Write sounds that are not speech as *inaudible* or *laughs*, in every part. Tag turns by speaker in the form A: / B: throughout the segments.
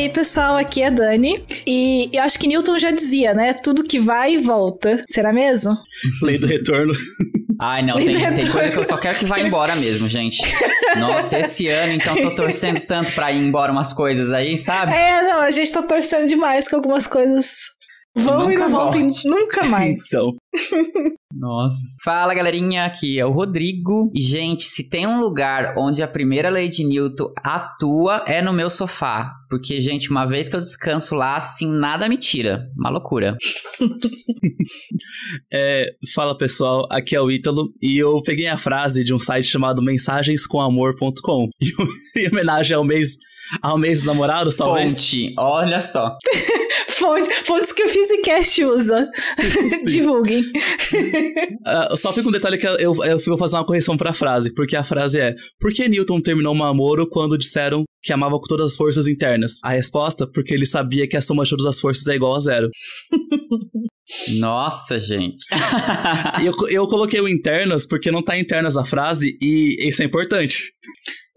A: E aí, pessoal, aqui é a Dani. E eu acho que Newton já dizia, né? Tudo que vai e volta. Será mesmo? *laughs*
B: Lei do retorno.
C: Ai, não, tem, tem coisa que eu só quero que vá embora mesmo, gente. Nossa, esse ano, então, tô torcendo tanto pra ir embora umas coisas aí, sabe?
A: É, não, a gente tá torcendo demais com algumas coisas. Vão e não voltem nunca *laughs* mais.
B: então.
C: Nossa. Fala, galerinha, aqui é o Rodrigo. E, gente, se tem um lugar onde a primeira lei de Newton atua, é no meu sofá. Porque, gente, uma vez que eu descanso lá, assim, nada me tira. Uma loucura. *laughs*
B: é, fala, pessoal, aqui é o Ítalo. E eu peguei a frase de um site chamado mensagenscomamor.com. *laughs* Em homenagem ao mês, ao mês dos namorados, talvez.
C: Fonte, olha só. *laughs*
A: Fontes, fontes que o Physicast usa. *laughs* Divulguem.
B: Uh, só fica um detalhe que eu, eu vou fazer uma correção pra frase, porque a frase é: Por que Newton terminou o namoro quando disseram que amava com todas as forças internas? A resposta: porque ele sabia que a soma de todas as forças é igual a zero. *laughs*
C: Nossa, gente.
B: eu, eu coloquei o internas porque não tá internas a frase e isso é importante.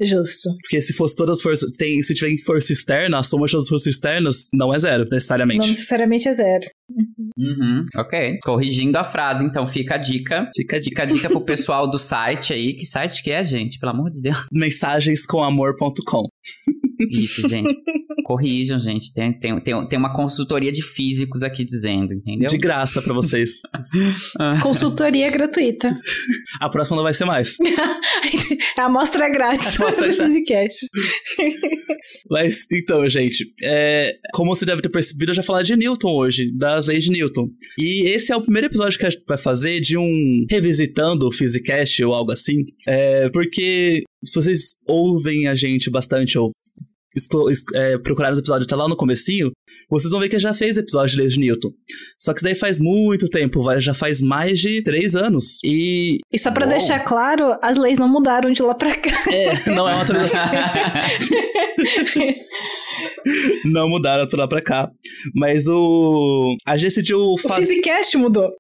A: Justo.
B: Porque se fosse todas as forças. Tem, se tiver força externa, a soma de todas as forças externas não é zero, necessariamente.
A: Não necessariamente é zero.
C: Uhum, ok. Corrigindo a frase, então fica a dica. Fica a dica, fica a dica pro pessoal do site aí. Que site que é, gente? Pelo amor de Deus.
B: Mensagenscomamor.com.
C: Isso, gente. *laughs* Corrijam, gente. Tem, tem, tem, tem uma consultoria de físicos aqui dizendo, entendeu?
B: De graça para vocês. *laughs*
A: consultoria gratuita.
B: A próxima não vai ser mais.
A: é *laughs* a amostra grátis do Physicast.
B: Mas, então, gente, é, como você deve ter percebido, eu já falar de Newton hoje, das leis de Newton. E esse é o primeiro episódio que a gente vai fazer de um revisitando o Physicast ou algo assim. É, porque se vocês ouvem a gente bastante ou é, procurar os episódios até lá no comecinho, vocês vão ver que já fez episódio de Leis de Newton. Só que isso daí faz muito tempo, já faz mais de três anos. E.
A: E só pra Bom. deixar claro, as leis não mudaram de lá pra cá.
B: É, não é uma atualização. *laughs* não mudaram de lá pra cá. Mas o. A gente decidiu
A: fazer. O Physicast mudou.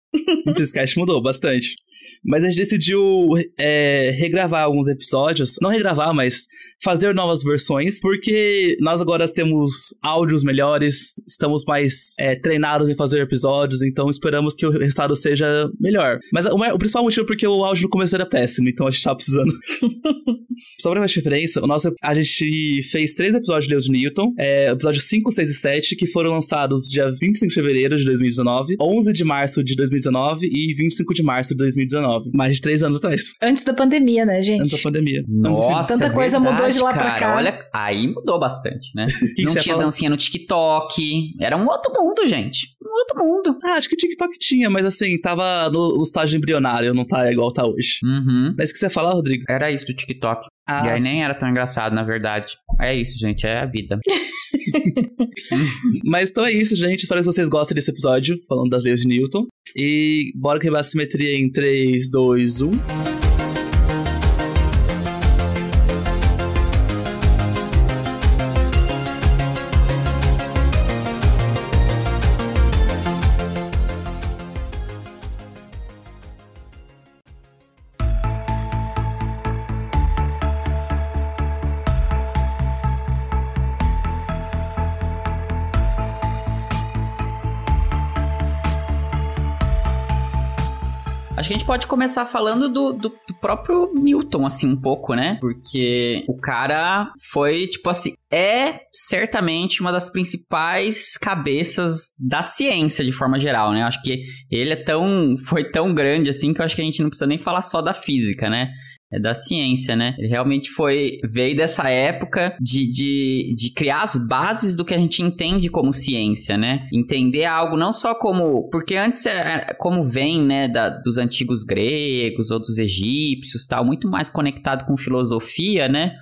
B: O Physicast mudou bastante. Mas a gente decidiu é, regravar alguns episódios. Não regravar, mas fazer novas versões. Porque nós agora temos áudios melhores, estamos mais é, treinados em fazer episódios. Então esperamos que o resultado seja melhor. Mas o, o principal motivo é porque o áudio no começo era péssimo. Então a gente tá precisando. *laughs* Só pra mais referência, o nosso, a gente fez três episódios de Deus de Newton. É, episódio 5, 6 e 7, que foram lançados dia 25 de fevereiro de 2019, 11 de março de 2019 e 25 de março de 2019. 2019. Mais de três anos atrás.
A: Antes da pandemia, né, gente?
B: Antes da pandemia.
C: Nossa,
A: Tanta coisa
C: verdade,
A: mudou de lá
C: cara,
A: pra cá.
C: Olha, aí mudou bastante, né? *laughs*
B: que
C: não
B: que
C: tinha dancinha no TikTok. Era um outro mundo, gente. Um outro mundo.
B: Ah, acho que TikTok tinha, mas assim, tava no, no estágio embrionário, não tá igual tá hoje.
C: Uhum.
B: Mas o que você fala, Rodrigo?
C: Era isso do TikTok.
B: Ah,
C: e aí
B: sim.
C: nem era tão engraçado, na verdade. É isso, gente. É a vida. *laughs*
B: Mas então é isso, gente. Espero que vocês gostem desse episódio, falando das leis de Newton. E bora quebrar a simetria em um. 3, 2, 1.
C: Acho que a gente pode começar falando do, do, do próprio Newton, assim, um pouco, né? Porque o cara foi, tipo assim, é certamente uma das principais cabeças da ciência, de forma geral, né? Acho que ele é tão. foi tão grande assim que eu acho que a gente não precisa nem falar só da física, né? É da ciência, né? Ele realmente foi. veio dessa época de, de, de criar as bases do que a gente entende como ciência, né? Entender algo não só como. Porque antes, é, como vem, né, da, dos antigos gregos ou dos egípcios tal, muito mais conectado com filosofia, né?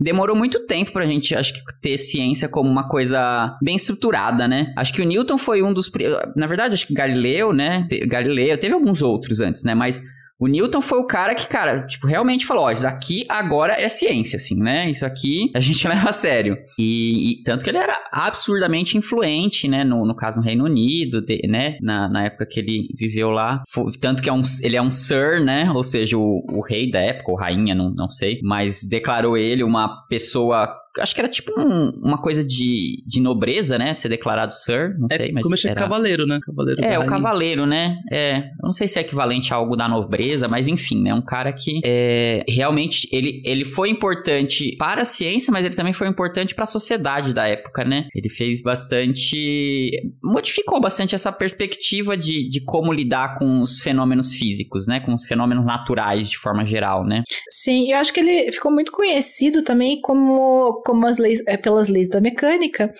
C: Demorou muito tempo pra gente, acho que, ter ciência como uma coisa bem estruturada, né? Acho que o Newton foi um dos. Na verdade, acho que Galileu, né? Galileu, teve alguns outros antes, né? Mas o Newton foi o cara que, cara, tipo, realmente falou: ó, isso aqui agora é ciência, assim, né? Isso aqui a gente *laughs* leva a sério. E, e tanto que ele era absurdamente influente, né? No, no caso, no Reino Unido, de- né? Na, na época que ele viveu lá. Fo- Tanto que é um, ele é um Sir, né? Ou seja, o, o rei da época, ou rainha, não, não sei. Mas declarou ele uma pessoa acho que era tipo um, uma coisa de, de nobreza, né? Ser declarado Sir, não
B: É
C: sei, mas
B: como é
C: era...
B: cavaleiro, né? Cavaleiro da
C: É, o cavaleiro, né? É, eu não sei se é equivalente a algo da nobreza, mas enfim, né? Um cara que é, realmente ele, ele foi importante para a ciência, mas ele também foi importante para a sociedade da época, né? Ele fez bastante. modificou bastante essa perspectiva de, de como lidar com os fenômenos físicos, né? Com os fenômenos naturais de forma geral, né?
A: Sim, eu acho que ele ficou muito conhecido também como, como as leis, é, pelas leis da mecânica,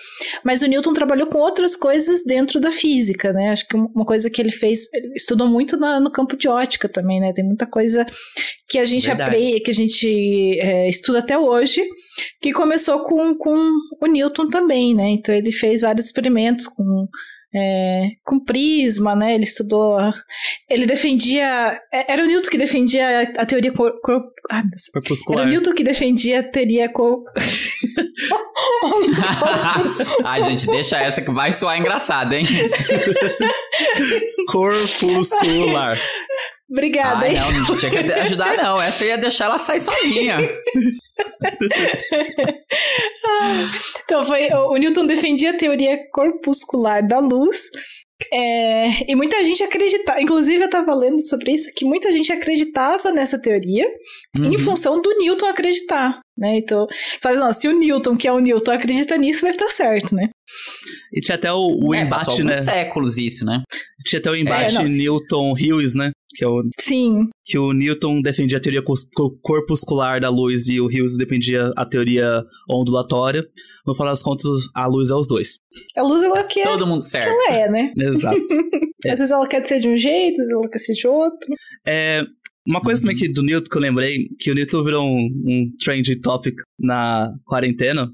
A: mas o Newton trabalhou com outras coisas dentro da física, né? Acho que uma coisa que ele fez, ele estudou muito na- no campo de ótica também, né? Tem muita coisa que a gente
C: Verdade.
A: aprende, que a gente é, estuda até hoje, que começou com, com o Newton também, né? Então ele fez vários experimentos com é, com prisma, né? Ele estudou. Ele defendia. é- Era o Newton que defendia a, teoria cor, cor, meu Deus. Era
B: Corpuscular.
A: o Newton que defendia a teoria cor. *laughs*
C: Ai, gente, deixa essa que vai soar engraçado, hein?
B: Corpuscular.
A: Obrigada,
C: Ai,
A: hein?
C: não, não tinha que ajudar, não. Essa eu ia deixar ela sair sozinha.
A: Então foi o Newton defendia a teoria corpuscular da luz. é, e muita gente acreditava, inclusive eu estava lendo sobre isso, que muita gente acreditava nessa teoria em
C: Uhum.
A: função do Newton acreditar, né? Então, sabe, não, se o Newton, que é o Newton, acredita nisso, deve estar certo, né?
B: E tinha até o, o
C: É,
B: embate, né?
C: séculos isso, né?
B: Tinha até o embate
A: É, não, sim.
B: Newton-Hughes, né? Que, é o,
A: Sim,
B: que o Newton defendia a teoria corpuscular da luz e o Hughes defendia a teoria ondulatória. No final das contas, a luz é os dois.
A: a luz ela quer,
C: Todo mundo
A: que
C: certo.
A: ela é, né?
B: Exato. *laughs*
A: Às vezes ela quer ser de um jeito, às vezes ela quer ser de outro.
B: É, uma coisa também que do Newton que eu lembrei, que o Newton virou um, um trend topic na quarentena,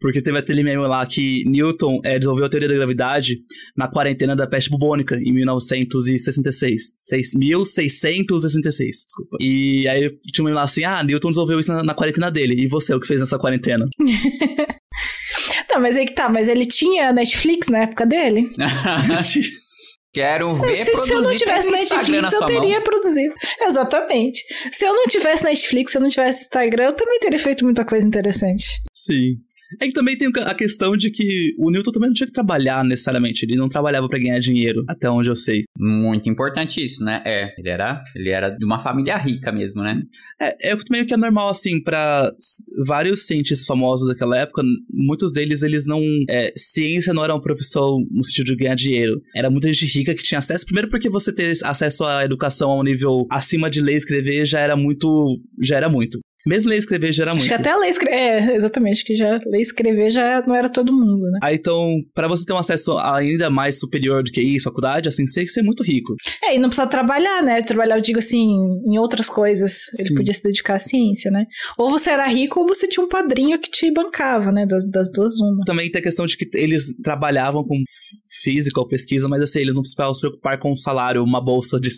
B: porque teve aquele meme lá que Newton é, desenvolveu a teoria da gravidade na quarentena da peste bubônica, em 1966. 6.666, desculpa. E aí tinha um meme lá assim, ah, Newton desenvolveu isso na, na quarentena dele, e você, o que fez nessa quarentena? *laughs*
A: Não, mas aí que tá, mas ele tinha Netflix na época dele? *laughs* *laughs*
C: Quero ver
A: se,
C: produzir
A: se eu não tivesse Netflix, eu
C: sua mão.
A: teria produzido. Exatamente. Se eu não tivesse Netflix, se eu não tivesse Instagram, eu também teria feito muita coisa interessante.
B: Sim. É que também tem a questão de que o Newton também não tinha que trabalhar necessariamente, ele não trabalhava pra ganhar dinheiro, até onde eu sei.
C: Muito importante isso, né? É, ele era, ele era de uma família rica mesmo, né?
B: É, é meio que é normal, assim, pra s- vários cientistas famosos daquela época, muitos deles, eles não... é, ciência não era uma profissão no sentido de ganhar dinheiro. Era muita gente rica que tinha acesso, primeiro porque você ter acesso à educação a um nível acima de ler e escrever já era muito... já era muito. Mesmo ler e escrever já era
A: Acho
B: muito.
A: que até ler escrever. É, exatamente, que já ler e escrever já não era todo mundo, né?
B: Aí, então, pra você ter um acesso ainda mais superior do que isso, faculdade, assim, você tem que ser muito rico.
A: É, e não precisa trabalhar, né? Trabalhar, eu digo assim, em outras coisas. Ele
B: Sim.
A: podia se dedicar à ciência, né? Ou você era rico ou você tinha um padrinho que te bancava, né? Das, duas, uma.
B: Também tem a questão de que eles trabalhavam com física ou pesquisa, mas assim, eles não precisavam se preocupar com o salário, uma bolsa de,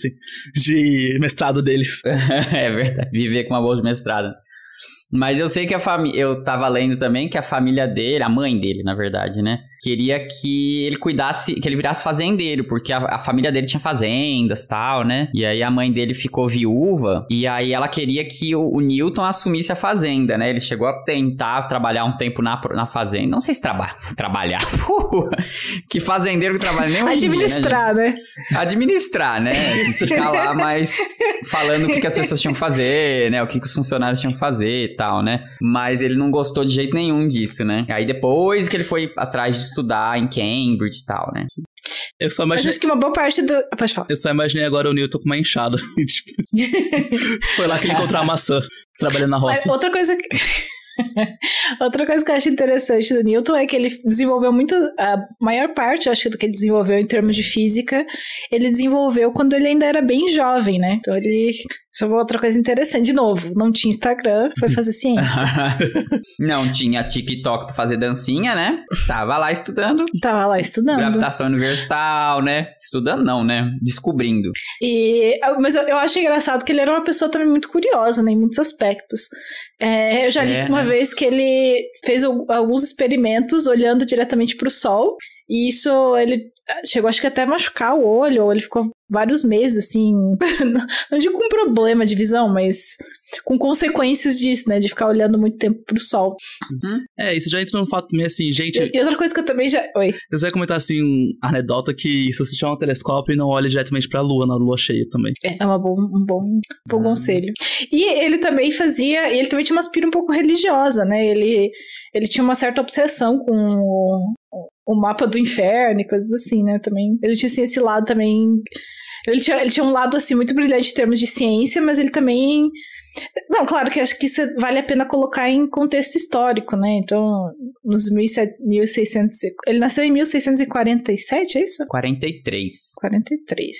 B: de mestrado deles. *laughs*
C: é verdade. Viver com uma bolsa de mestrado. Mas eu sei que a família. Eu tava lendo também que a família dele, a mãe dele, na verdade, né? Queria que ele cuidasse, que ele virasse fazendeiro, porque a, a família dele tinha fazendas e tal, né? E aí a mãe dele ficou viúva, e aí ela queria que o, o Newton assumisse a fazenda, né? Ele chegou a tentar trabalhar um tempo na, na fazenda. Não sei se traba, trabalhar. *laughs* que fazendeiro que trabalha nem em dia, né?
A: Administrar, né?
C: administrar, né? Ficar lá *laughs* mais falando o que, que as pessoas tinham que fazer, né? O que, que os funcionários tinham que fazer e tal, né? Mas ele não gostou de jeito nenhum disso, né? Aí depois que ele foi atrás de estudar em Cambridge e tal, né?
B: Eu só
A: Mas
B: imaginei,
A: acho que uma boa parte do. Ah, Pode falar.
B: eu só imaginei agora o Newton com uma enxada. *laughs* Tipo, *laughs* Foi lá que ele encontrou a maçã, trabalhando na
A: Mas
B: roça.
A: outra coisa que. *laughs* Outra coisa que eu acho interessante do Newton é que ele desenvolveu muito. A maior parte, acho, do que ele desenvolveu em termos de física, ele desenvolveu quando ele ainda era bem jovem, né? Então ele. Isso é outra coisa interessante. De novo, não tinha Instagram, foi *laughs* fazer ciência. *laughs*
C: não tinha TikTok pra fazer dancinha, né? Tava lá estudando.
A: Tava lá estudando.
C: Gravitação universal, né? Estudando não, né? Descobrindo.
A: E, mas eu, eu acho engraçado que ele era uma pessoa também muito curiosa, né, em muitos aspectos. É, eu já li
C: É,
A: uma
C: né?
A: vez que ele fez al- alguns experimentos olhando diretamente para o Sol E isso, ele chegou acho que até machucar o olho, ou ele ficou vários meses, assim, *laughs* não digo com problema de visão, mas com consequências disso, né, de ficar olhando muito tempo pro sol.
B: Uhum. É, isso já entra no fato meio assim, gente...
A: E, e outra coisa que eu também já... Oi.
B: Eu ia comentar, assim, um anedota que se você tiver um telescópio, não olhe diretamente pra lua, na lua cheia também.
A: É, é uma bom, um bom, um bom ah. conselho. E ele também fazia... Ele também tinha uma aspira um pouco religiosa, né, ele ele tinha uma certa obsessão com o, mapa do inferno e coisas assim, né? Também ele tinha assim, esse lado também. Ele tinha, ele tinha um lado assim muito brilhante em termos de ciência, mas ele também não, claro que acho que isso vale a pena colocar em contexto histórico, né? Então, nos 1600. Ele nasceu em 1647, é isso?
C: 43.
A: 43.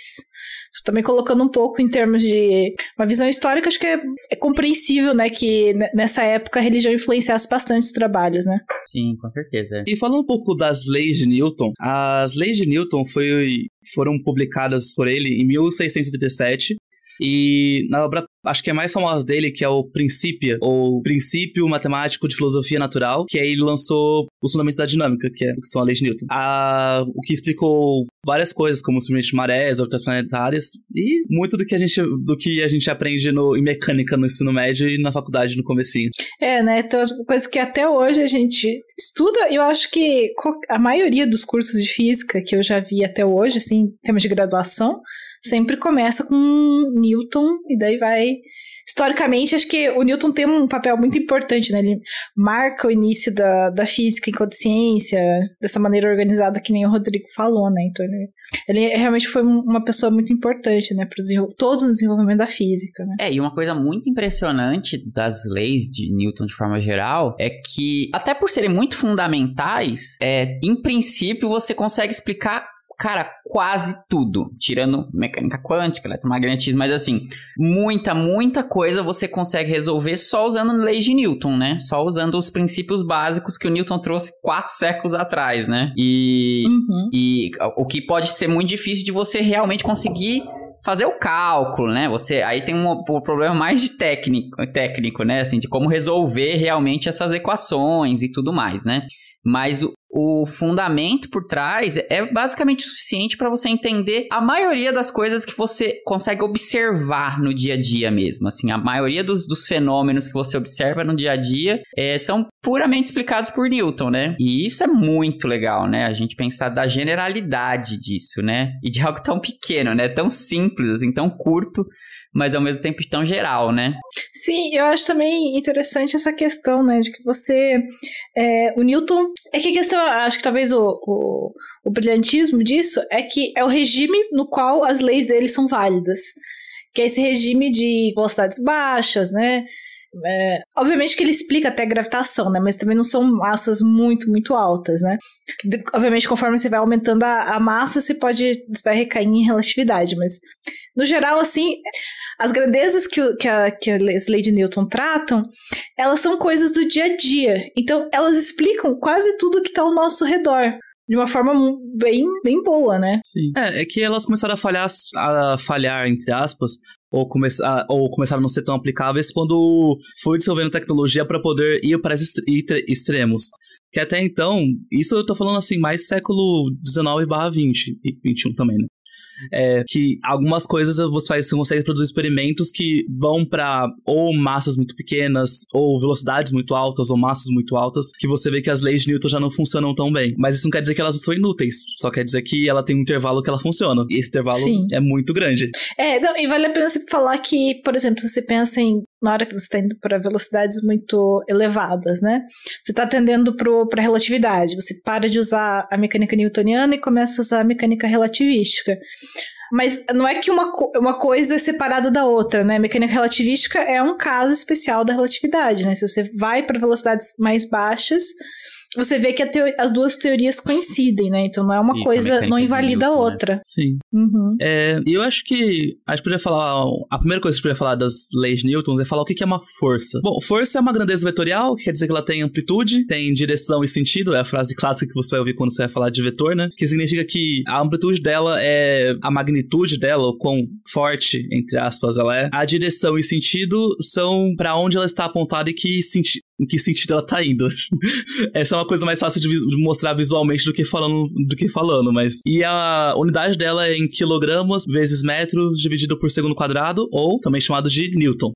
A: Também colocando um pouco em termos de uma visão histórica, acho que é, é compreensível, né, que nessa época a religião influenciasse bastante os trabalhos, né?
C: Sim, com certeza.
B: E falando um pouco das leis de Newton, as leis de Newton foi, foram publicadas por ele em 1637 e na obra, acho que é mais famosa dele, que é o Princípio, ou Princípio Matemático de Filosofia Natural, que aí ele lançou os fundamentos da dinâmica, que, é, que são a lei de Newton. A, o que explicou várias coisas, como simplesmente de marés, orbitas planetárias, e muito do que a gente, do que a gente aprende no, em mecânica no ensino médio e na faculdade no comecinho.
A: É, né? Então, coisa que até hoje a gente estuda, eu acho que a maioria dos cursos de física que eu já vi até hoje, assim, em termos de graduação, sempre começa com Newton e daí vai. Historicamente, acho que o Newton tem um papel muito importante, né? Ele marca o início da, da física enquanto ciência, dessa maneira organizada que nem o Rodrigo falou, né? Então, ele, ele realmente foi uma pessoa muito importante, né? Para todo o desenvolvimento da física, né?
C: É, e uma coisa muito impressionante das leis de Newton de forma geral é que, até por serem muito fundamentais, é, em princípio você consegue explicar cara, quase tudo, tirando mecânica quântica, eletromagnetismo, mas assim, muita, muita coisa você consegue resolver só usando leis de Newton, né? Só usando os princípios básicos que o Newton trouxe quatro séculos atrás, né? E, uhum. e o que pode ser muito difícil de você realmente conseguir fazer o cálculo, né? Você aí tem um, um, problema mais de técnico, técnico, né? Assim, de como resolver realmente essas equações e tudo mais, né? Mas o, o fundamento por trás é basicamente suficiente para você entender a maioria das coisas que você consegue observar no dia a dia mesmo. Assim, a maioria dos, dos fenômenos que você observa no dia a dia é, são puramente explicados por Newton, né? E isso é muito legal, né? A gente pensar da generalidade disso, né? E de algo tão pequeno, né? Tão simples, assim, tão curto mas ao mesmo tempo tão geral, né?
A: Sim, eu acho também interessante essa questão, né, de que você. É, o Newton. É que a questão, acho que talvez o, o, o brilhantismo disso é que é o regime no qual as leis dele são válidas. Que é esse regime de velocidades baixas, né? É, obviamente que ele explica até gravitação, né? Mas também não são massas muito, muito altas, né? Obviamente, conforme você vai aumentando a, a massa, você pode vai recair em relatividade, mas no geral, assim, as grandezas que, que, a, que as de Newton tratam, elas são coisas do dia a dia. Então, elas explicam quase tudo que está ao nosso redor. De uma forma bem, bem boa, né?
B: Sim. É, é que elas começaram a falhar, a falhar entre aspas, ou, começar, ou começaram a não ser tão aplicáveis quando foi desenvolvendo tecnologia para poder ir para extremos. Que até então, isso eu tô falando assim, mais século 19 barra 20 e 21 também, né? É, que algumas coisas você, faz, você consegue produzir experimentos que vão para ou massas muito pequenas, ou velocidades muito altas, ou massas muito altas, que você vê que as leis de Newton já não funcionam tão bem. Mas isso não quer dizer que elas são inúteis, só quer dizer que ela tem um intervalo que ela funciona. E esse intervalo Sim. é muito grande.
A: É, então, e vale a pena você falar que, por exemplo, se você pensa em na hora que você está indo para velocidades muito elevadas, né? Você está atendendo para a relatividade. Você para de usar a mecânica newtoniana e começa a usar a mecânica relativística. Mas não é que uma, uma coisa é separada da outra, né? mecânica relativística é um caso especial da relatividade, né? Se você vai para velocidades mais baixas, você vê que as duas teorias coincidem, né? Então não é uma Isso, coisa, não invalida a né? outra. Né?
B: Sim. Uhum. É, e eu acho que a gente poderia falar. A primeira coisa que a gente poderia falar das leis de Newton é falar o que é uma força. Bom, força é uma grandeza vetorial, que quer dizer que ela tem amplitude, tem direção e sentido. É a frase clássica que você vai ouvir quando você vai falar de vetor, né? Que significa que a amplitude dela é a magnitude dela, o quão forte, entre aspas, ela é. A direção e sentido são para onde ela está apontada e que, senti em que sentido ela tá indo. *laughs* Essa é uma coisa mais fácil de, de, mostrar visualmente do que falando, do que falando, mas e a unidade dela é em quilogramas vezes metros dividido por segundo quadrado ou também chamado de newton.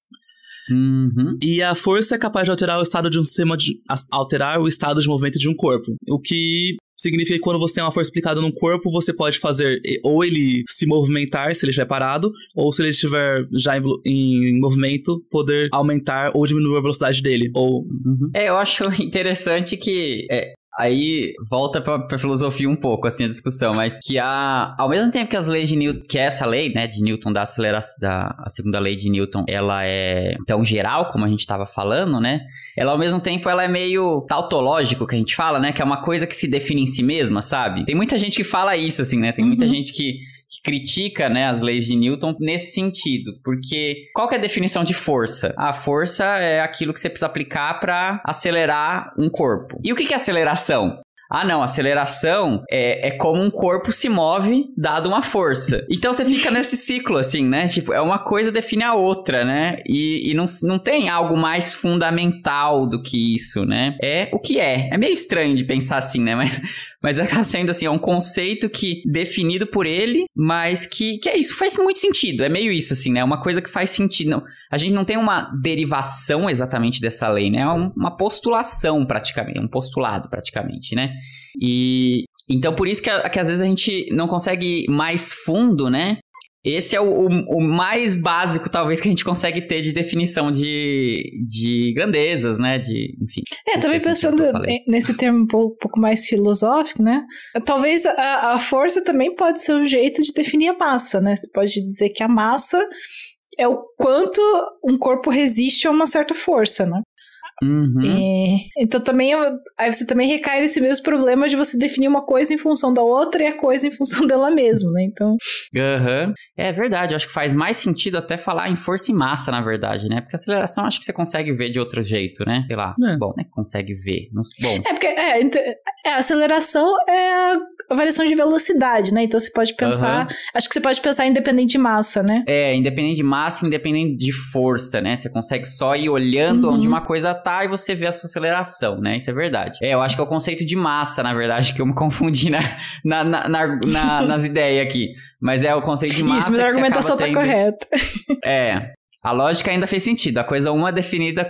C: Uhum.
B: E a força é capaz de alterar o estado de um sistema de alterar o estado de movimento de um corpo, o que significa que quando você tem uma força aplicada num corpo, você pode fazer ou ele se movimentar se ele estiver parado, ou se ele estiver já em, em movimento, poder aumentar ou diminuir a velocidade dele. Ou...
C: Uhum. É, eu acho interessante que é, Aí volta pra, pra filosofia um pouco, assim, a discussão, mas que a, ao mesmo tempo que as leis de Newton, que essa lei, né, de Newton da aceleração, da a segunda lei de Newton, ela é tão geral, como a gente estava falando, né, ela ao mesmo tempo ela é meio tautológico que a gente fala, né, que é uma coisa que se define em si mesma, sabe? Tem muita gente que fala isso, assim, né, tem muita uhum. gente que que critica né, as leis de Newton nesse sentido. Porque qual é a definição de força? A força é aquilo que você precisa aplicar para acelerar um corpo. E o que é aceleração? Ah, não, aceleração é, é como um corpo se move dado uma força. Então você fica nesse ciclo, assim, né? Tipo, é uma coisa define a outra, né? E, e não, não tem algo mais fundamental do que isso, né? É o que é. É meio estranho de pensar assim, né? *laughs* Mas, mas acaba sendo assim, é um conceito que definido por ele, mas que, que é isso, faz muito sentido. É meio isso, assim, né? É uma coisa que faz sentido. Não, a gente não tem uma derivação exatamente dessa lei, né? É uma postulação praticamente, um postulado praticamente, né? E então por isso que, que às vezes a gente não consegue ir mais fundo, né? Esse é o, o, o, mais básico, talvez, que a gente consegue ter de definição de, de grandezas, né? De, enfim.
A: É, também pensando nesse termo um pouco, um pouco, mais filosófico, né? Talvez a, a força também pode ser um jeito de definir a massa, né? Você pode dizer que a massa é o quanto um corpo resiste a uma certa força, né?
C: Uhum.
A: E, então também aí você também recai nesse mesmo problema de você definir uma coisa em função da outra e a coisa em função *laughs* dela mesma, né? Então.
C: Uhum. É verdade, acho que faz mais sentido até falar em força e massa, na verdade, né? Porque aceleração acho que você consegue ver de outro jeito, né? Sei lá. É. Bom, né? Consegue ver. Bom.
A: É, porque é, é, a aceleração é a variação de velocidade, né? Então você pode pensar. Uhum. Acho que você pode pensar independente de massa, né?
C: É, independente de massa, independente de força, né? Você consegue só ir olhando uhum. onde uma coisa tá e você vê a sua aceleração, né? Isso é verdade. É, eu acho que é o conceito de massa, na verdade, *laughs* que eu me confundi na, na, na, na nas *laughs* ideias aqui. Mas é o conceito de massa.
A: Isso, mas a argumentação tá correta.
C: É. A lógica ainda fez sentido. A coisa uma é definida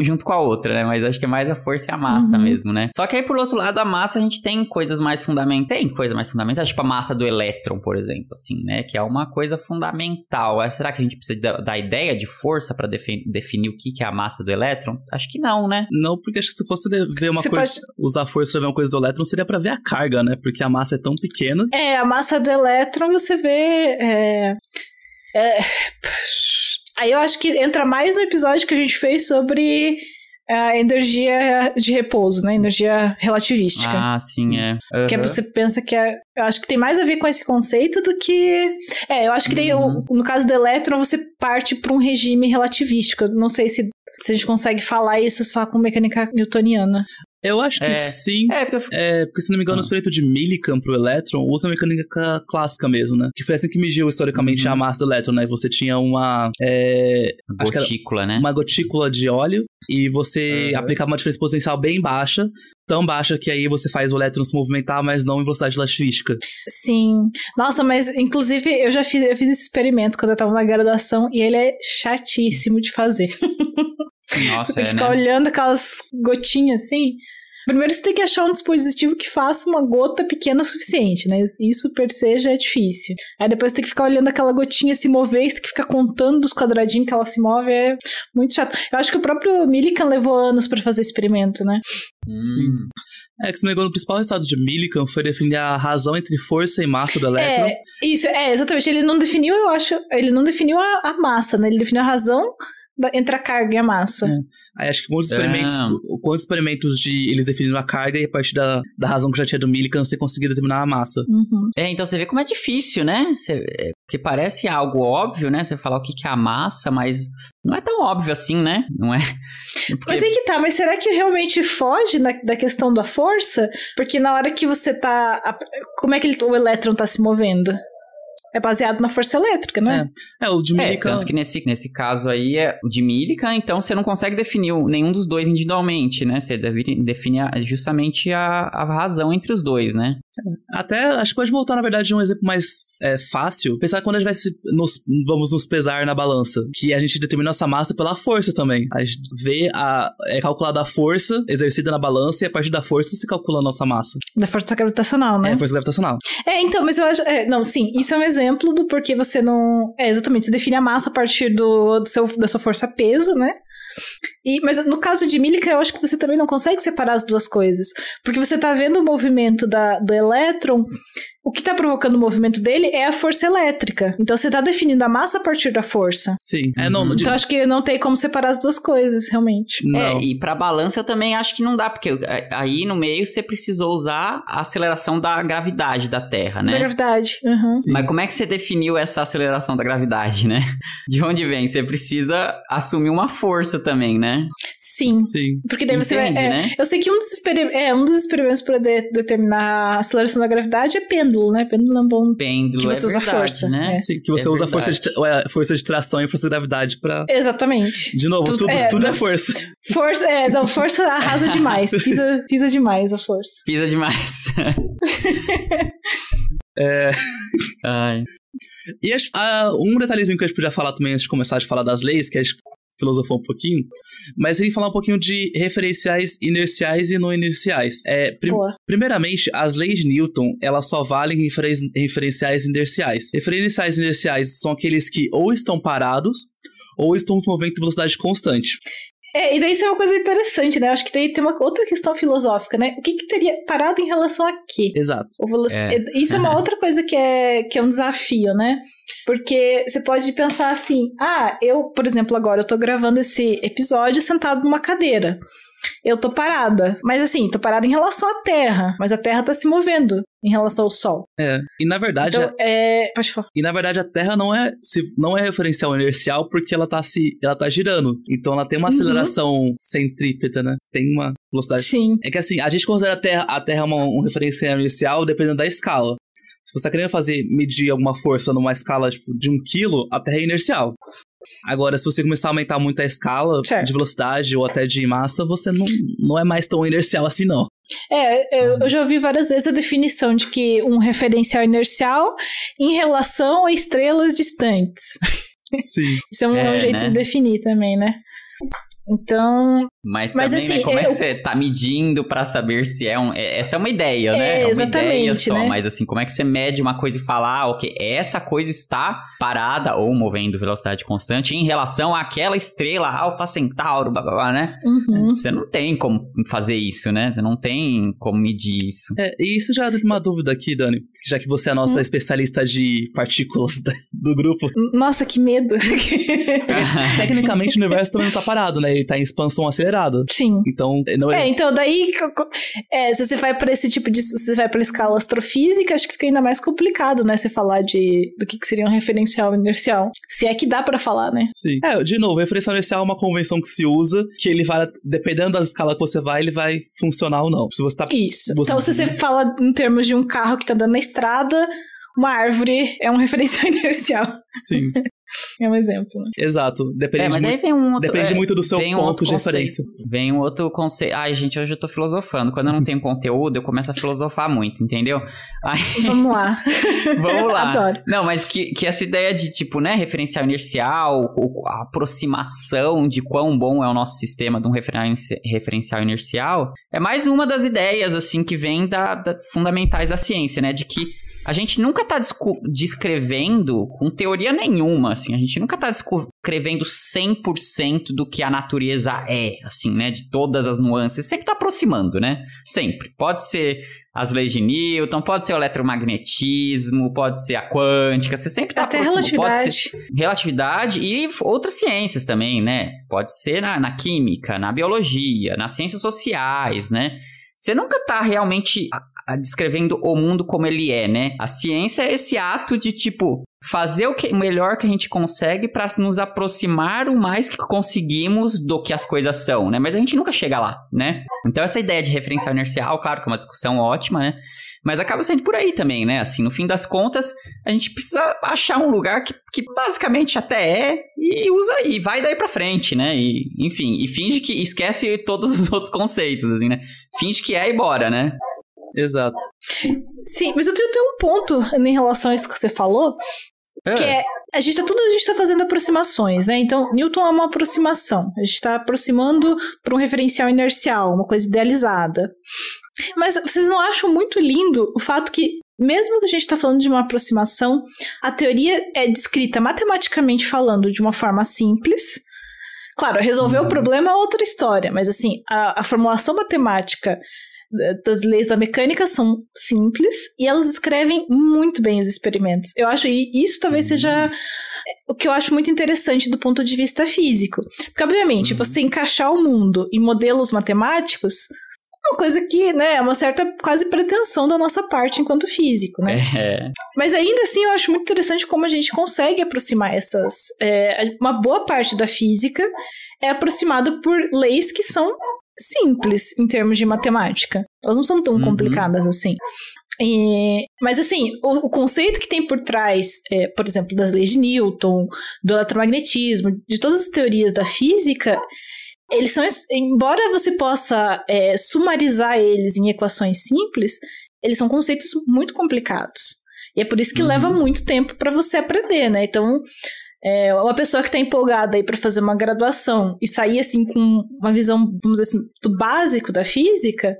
C: junto com a outra, né? Mas acho que é mais a força e a massa uhum. mesmo, né? Só que aí, por outro lado, a massa a gente tem coisas mais fundamentais. Tem coisa mais fundamental, tipo a massa do elétron, por exemplo, assim, né? Que é uma coisa fundamental. Será que a gente precisa da, da ideia de força para definir o que, que é a massa do elétron? Acho que não, né?
B: Não, porque acho que se fosse ver uma você coisa, pode... usar força pra ver uma coisa do elétron, seria para ver a carga, né? Porque a massa é tão pequena.
A: É, a massa do elétron você vê. É... É... Aí eu acho que entra mais no episódio que a gente fez sobre a energia de repouso, né? Energia relativística.
C: Ah, sim, é.
A: Uhum. Que é, você pensa que é. Eu acho que tem mais a ver com esse conceito do que. É, eu acho que tem. Uhum. no caso do elétron, você parte para um regime relativístico. não sei se, se a gente consegue falar isso só com mecânica newtoniana.
B: Eu acho que é. sim. É porque... é, porque, se não me engano, ah. o espírito de Millikan pro elétron usa a mecânica clássica mesmo, né? Que foi assim que mediu historicamente uhum. a massa do elétron, né? Você tinha uma. É,
C: gotícula, né?
B: Uma gotícula de óleo e você uhum. aplicava uma diferença potencial bem baixa, tão baixa que aí você faz o elétron se movimentar, mas não em velocidade relativística.
A: Sim. Nossa, mas inclusive eu já fiz, eu fiz esse experimento quando eu tava na graduação e ele é chatíssimo de fazer. *laughs*
C: Nossa,
A: você tem
C: que
A: é, ficar
C: né?
A: olhando aquelas gotinhas assim. Primeiro você tem que achar um dispositivo que faça uma gota pequena o suficiente, né? Isso per se já é difícil. Aí depois você tem que ficar olhando aquela gotinha se mover, você tem que ficar contando dos quadradinhos que ela se move, é muito chato. Eu acho que o próprio Millikan levou anos para fazer experimento, né?
B: Sim. É que se me engano, o principal resultado de Millikan foi definir a razão entre força e massa do elétron.
A: É, isso, é, exatamente. Ele não definiu, eu acho, ele não definiu a, a massa, né? Ele definiu a razão entre a carga e a massa. É.
B: Aí acho que com os experimentos, é. com os experimentos de eles definiram a carga e a partir da, da razão que já tinha do Millikan, você conseguiu determinar a massa.
A: Uhum.
C: É, então você vê como é difícil, né? Você, é, porque parece algo óbvio, né? Você falar o que, que é a massa, mas não é tão óbvio assim, né? Não é? *laughs*
A: Porque... Mas é que tá, mas será que realmente foge na, da questão da força? Porque na hora que você tá. Como é que ele, o elétron tá se movendo? É baseado na força elétrica, né?
B: É, é o de
C: É,
B: Millikan.
C: tanto que nesse, nesse caso aí, é o de Millikan, então você não consegue definir nenhum dos dois individualmente, né? Você deve definir justamente a, a razão entre os dois, né?
B: Até acho que pode voltar, na verdade, de um exemplo mais é, fácil. Pensar quando a gente vai se, nos, vamos nos pesar na balança. Que a gente determina nossa massa pela força também. A gente vê a. É calculada a força exercida na balança e a partir da força se calcula a nossa massa.
A: Da força gravitacional, né?
B: É a força gravitacional.
A: É, então, mas eu acho. é, não, sim, isso é um exemplo do porquê você não. É, exatamente, você define a massa a partir do, do seu, da sua força-peso, né? E, mas no caso de Millikan, eu acho que você também não consegue separar as duas coisas. Porque você tá vendo o movimento da, do elétron, o que tá provocando o movimento dele é a força elétrica. Então você tá definindo a massa a partir da força.
B: Sim. É, não,
C: Uhum.
B: de-
A: Então acho que não tem como separar as duas coisas, realmente.
B: não.
C: É, e pra balança eu também acho que não dá, porque é, aí no meio você precisou usar a aceleração da gravidade da Terra,
A: Da
C: né?
A: gravidade. uhum.
C: Mas como é que você definiu essa aceleração da gravidade, né? *laughs* De onde vem? Você precisa assumir uma força também, né?
A: Sim.
B: Sim.
A: Porque daí você vai. É,
C: né?
A: Eu sei que um dos, experi- é, um dos experimentos para determinar a aceleração da gravidade é pêndulo, né? Pêndulo é um bom.
C: Pêndulo
A: Que você
C: é
A: usa
C: verdade,
A: força,
C: né?
A: é.
B: Sim, que você
C: É
B: usa força de, é, força de tração e força de gravidade pra.
A: Exatamente.
B: De novo,
A: Tudo-
B: tudo,
A: é,
B: tudo é
A: não-
B: força.
A: Força, é, não, força arrasa demais. Pisa, pisa demais a força.
C: Pisa demais. *laughs*
B: É.
C: Ai.
B: E acho- ah, um detalhezinho que a gente podia falar também antes de começar a falar das leis, que a gente filosofou um pouquinho, mas a gente falar um pouquinho de referenciais inerciais e não inerciais. É, prim-
A: Boa.
B: primeiramente, as leis de Newton, elas só valem em referen- referenciais inerciais. Referenciais inerciais são aqueles que ou estão parados ou estão se movendo em velocidade constante.
A: É, e daí isso é uma coisa interessante, né? Acho que daí tem uma outra questão filosófica, né? O que, que teria parado em relação a quê?
B: Exato.
A: O velo-
C: É.
A: Isso é uma *laughs* outra coisa que é, que é um desafio, né? Porque você pode pensar assim: ah, eu, por exemplo, agora eu tô gravando esse episódio sentado numa cadeira. Eu tô parada. Mas assim, tô parada em relação à Terra. Mas a Terra tá se movendo em relação ao Sol.
B: É. E na verdade,
A: Então, é. Pode falar.
B: E na verdade a Terra não é se, não é referencial inercial porque ela tá se ela tá girando. Então ela tem uma
A: Uhum.
B: aceleração centrípeta, né? Tem uma velocidade.
A: Sim.
B: É que assim, a gente considera a Terra, a terra uma, um referencial inercial dependendo da escala. Se você tá querendo fazer medir alguma força numa escala tipo, de um quilo, a Terra é inercial. Agora, se você começar a aumentar muito a escala
A: Certo.
B: de velocidade ou até de massa, você não, não é mais tão inercial assim, não.
A: É, eu, eu já ouvi várias vezes a definição de que um referencial inercial em relação a estrelas distantes. *laughs*
B: Sim.
A: Isso é um,
C: É,
A: jeito
C: né?
A: de definir também, né? Então,
C: Mas,
A: Mas,
C: também,
A: assim,
C: né? Como é
A: eu-
C: que você tá medindo pra saber se é um. é- essa é uma ideia, né?
A: É,
C: uma
A: exatamente,
C: ideia só.
A: né?
C: Mas assim, como é que você mede uma coisa e fala, ah, ok, essa coisa está parada ou movendo velocidade constante em relação àquela estrela Alpha Centauro, blá blá blá, né?
A: uhum.
C: Você não tem como fazer isso, né? Você não tem como medir isso.
B: É, e isso já tem uma dúvida aqui, Dani. Já que você é a nossa
A: Hum.
B: especialista de partículas do grupo.
A: nossa, que medo. *laughs* *laughs*
B: Tecnicamente o universo também não tá parado, né? Ele tá em expansão acelerada.
A: Sim.
B: Então, não
A: É,
B: é.
A: então daí, é, se você vai para esse tipo de, se você vai para escala astrofísica, acho que fica ainda mais complicado, né, você falar de do que, que seria um referencial inercial. Se é que dá pra falar, né?
B: Sim. É, de novo, referencial inercial é uma convenção que se usa, que ele vai, dependendo da escala que você vai, ele vai funcionar ou não. Se você tá.
A: Isso.
B: Você-
A: Então, se você fala em termos de um carro que tá andando na estrada, uma árvore é um *laughs* referencial inercial.
B: Sim,
A: É um exemplo, né?
B: exato. Depende,
C: É, mas aí
B: muito,
C: vem um outro.
B: depende
C: é,
B: muito do seu
C: vem um
B: ponto
C: outro
B: de referência.
C: Vem um outro conceito. Ai, gente, hoje eu tô filosofando. Quando eu não tenho conteúdo, eu começo a filosofar muito, entendeu? Aí,
A: Vamos lá. *laughs*
C: vamos lá.
A: Adoro.
C: Não, mas que, que essa ideia de, tipo, né, referencial inercial, ou a aproximação de quão bom é o nosso sistema de um referenci- referencial inercial, é mais uma das ideias, assim, que vem da, da- fundamentais da ciência, né? De que a gente nunca tá descrevendo com teoria nenhuma, assim, a gente nunca tá descrevendo 100% do que a natureza é, assim, né? De todas as nuances, sempre tá aproximando, né? Sempre. Pode ser as leis de Newton, pode ser o eletromagnetismo, pode ser a quântica, você sempre tá
A: Até
C: aproximando. Pode ser
A: relatividade.
C: relatividade e outras ciências também, né? Pode ser na, na química, na biologia, nas ciências sociais, né? Você nunca tá realmente descrevendo o mundo como ele é, né? A ciência é esse ato de, tipo, fazer o, que, melhor que a gente consegue para nos aproximar o mais que conseguimos do que as coisas são, né? Mas a gente nunca chega lá, né? Então essa ideia de referencial inercial, claro que é uma discussão ótima, né? Mas acaba sendo por aí também, né? Assim, no fim das contas, a gente precisa achar um lugar que, que basicamente até é e usa e vai daí pra frente, né? E, enfim, e finge que esquece todos os *laughs* outros conceitos, assim, né? Finge que é e bora, né?
B: Exato.
A: Sim, mas eu tenho, tenho um ponto em relação a isso que você falou,
C: É.
A: que é, a gente tá tudo a gente tá fazendo aproximações, né? Então, Newton é uma aproximação. A gente está aproximando para um referencial inercial, uma coisa idealizada. Mas vocês não acham muito lindo o fato que mesmo que a gente está falando de uma aproximação, a teoria é descrita matematicamente falando de uma forma simples. Claro, resolver
C: Uhum.
A: o problema é outra história, mas assim, a, a formulação matemática eh, das leis da mecânica são simples e elas escrevem muito bem os experimentos. Eu acho que isso talvez seja o que eu acho muito interessante do ponto de vista físico. Porque, obviamente,
C: Uhum.
A: você encaixar o mundo em modelos matemáticos uma coisa que, né, é uma certa quase pretensão da nossa parte enquanto físico, né?
C: É.
A: Mas ainda assim, eu acho muito interessante como a gente consegue aproximar essas. é, uma boa parte da física é aproximada por leis que são simples em termos de matemática. Elas não são tão
C: Uhum.
A: complicadas assim. E- mas assim, o, o conceito que tem por trás, é, por exemplo, das leis de Newton, do eletromagnetismo, de todas as teorias da física, eles são, embora você possa é, sumarizar eles em equações simples, eles são conceitos muito complicados. E é por isso que
C: Uhum.
A: leva muito tempo para você aprender, né? Então, é, uma pessoa que está empolgada aí para fazer uma graduação e sair assim com uma visão, vamos dizer assim, do básico da física,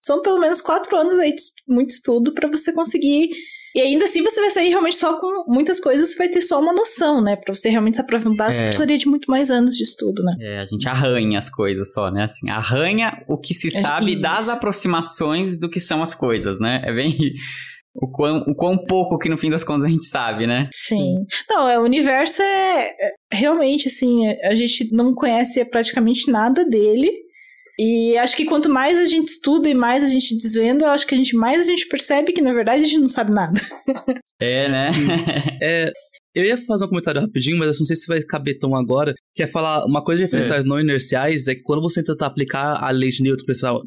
A: são pelo menos quatro anos aí de muito estudo para você conseguir. E ainda assim você vai sair realmente só com muitas coisas, você vai ter só uma noção, né? Para você realmente se aprofundar, você
C: É.
A: precisaria de muito mais anos de estudo, né?
C: É, a gente arranha as coisas só, né? Assim, arranha o que se
A: É
C: sabe
A: isso.
C: das aproximações do que são as coisas, né? É bem *laughs* o quão, o quão pouco que no fim das contas a gente sabe, né?
A: Sim. Não, é, o universo é, é realmente assim, é, a gente não conhece praticamente nada dele. E acho que quanto mais a gente estuda e mais a gente desvenda, eu acho que a gente mais a gente percebe que na verdade a gente não sabe nada.
C: É, né? *laughs*
B: É, eu ia fazer um comentário rapidinho, mas eu não sei se vai caber tão agora, que é falar uma coisa de referenciais não inerciais, é que quando você tenta aplicar a lei de Newton referencial,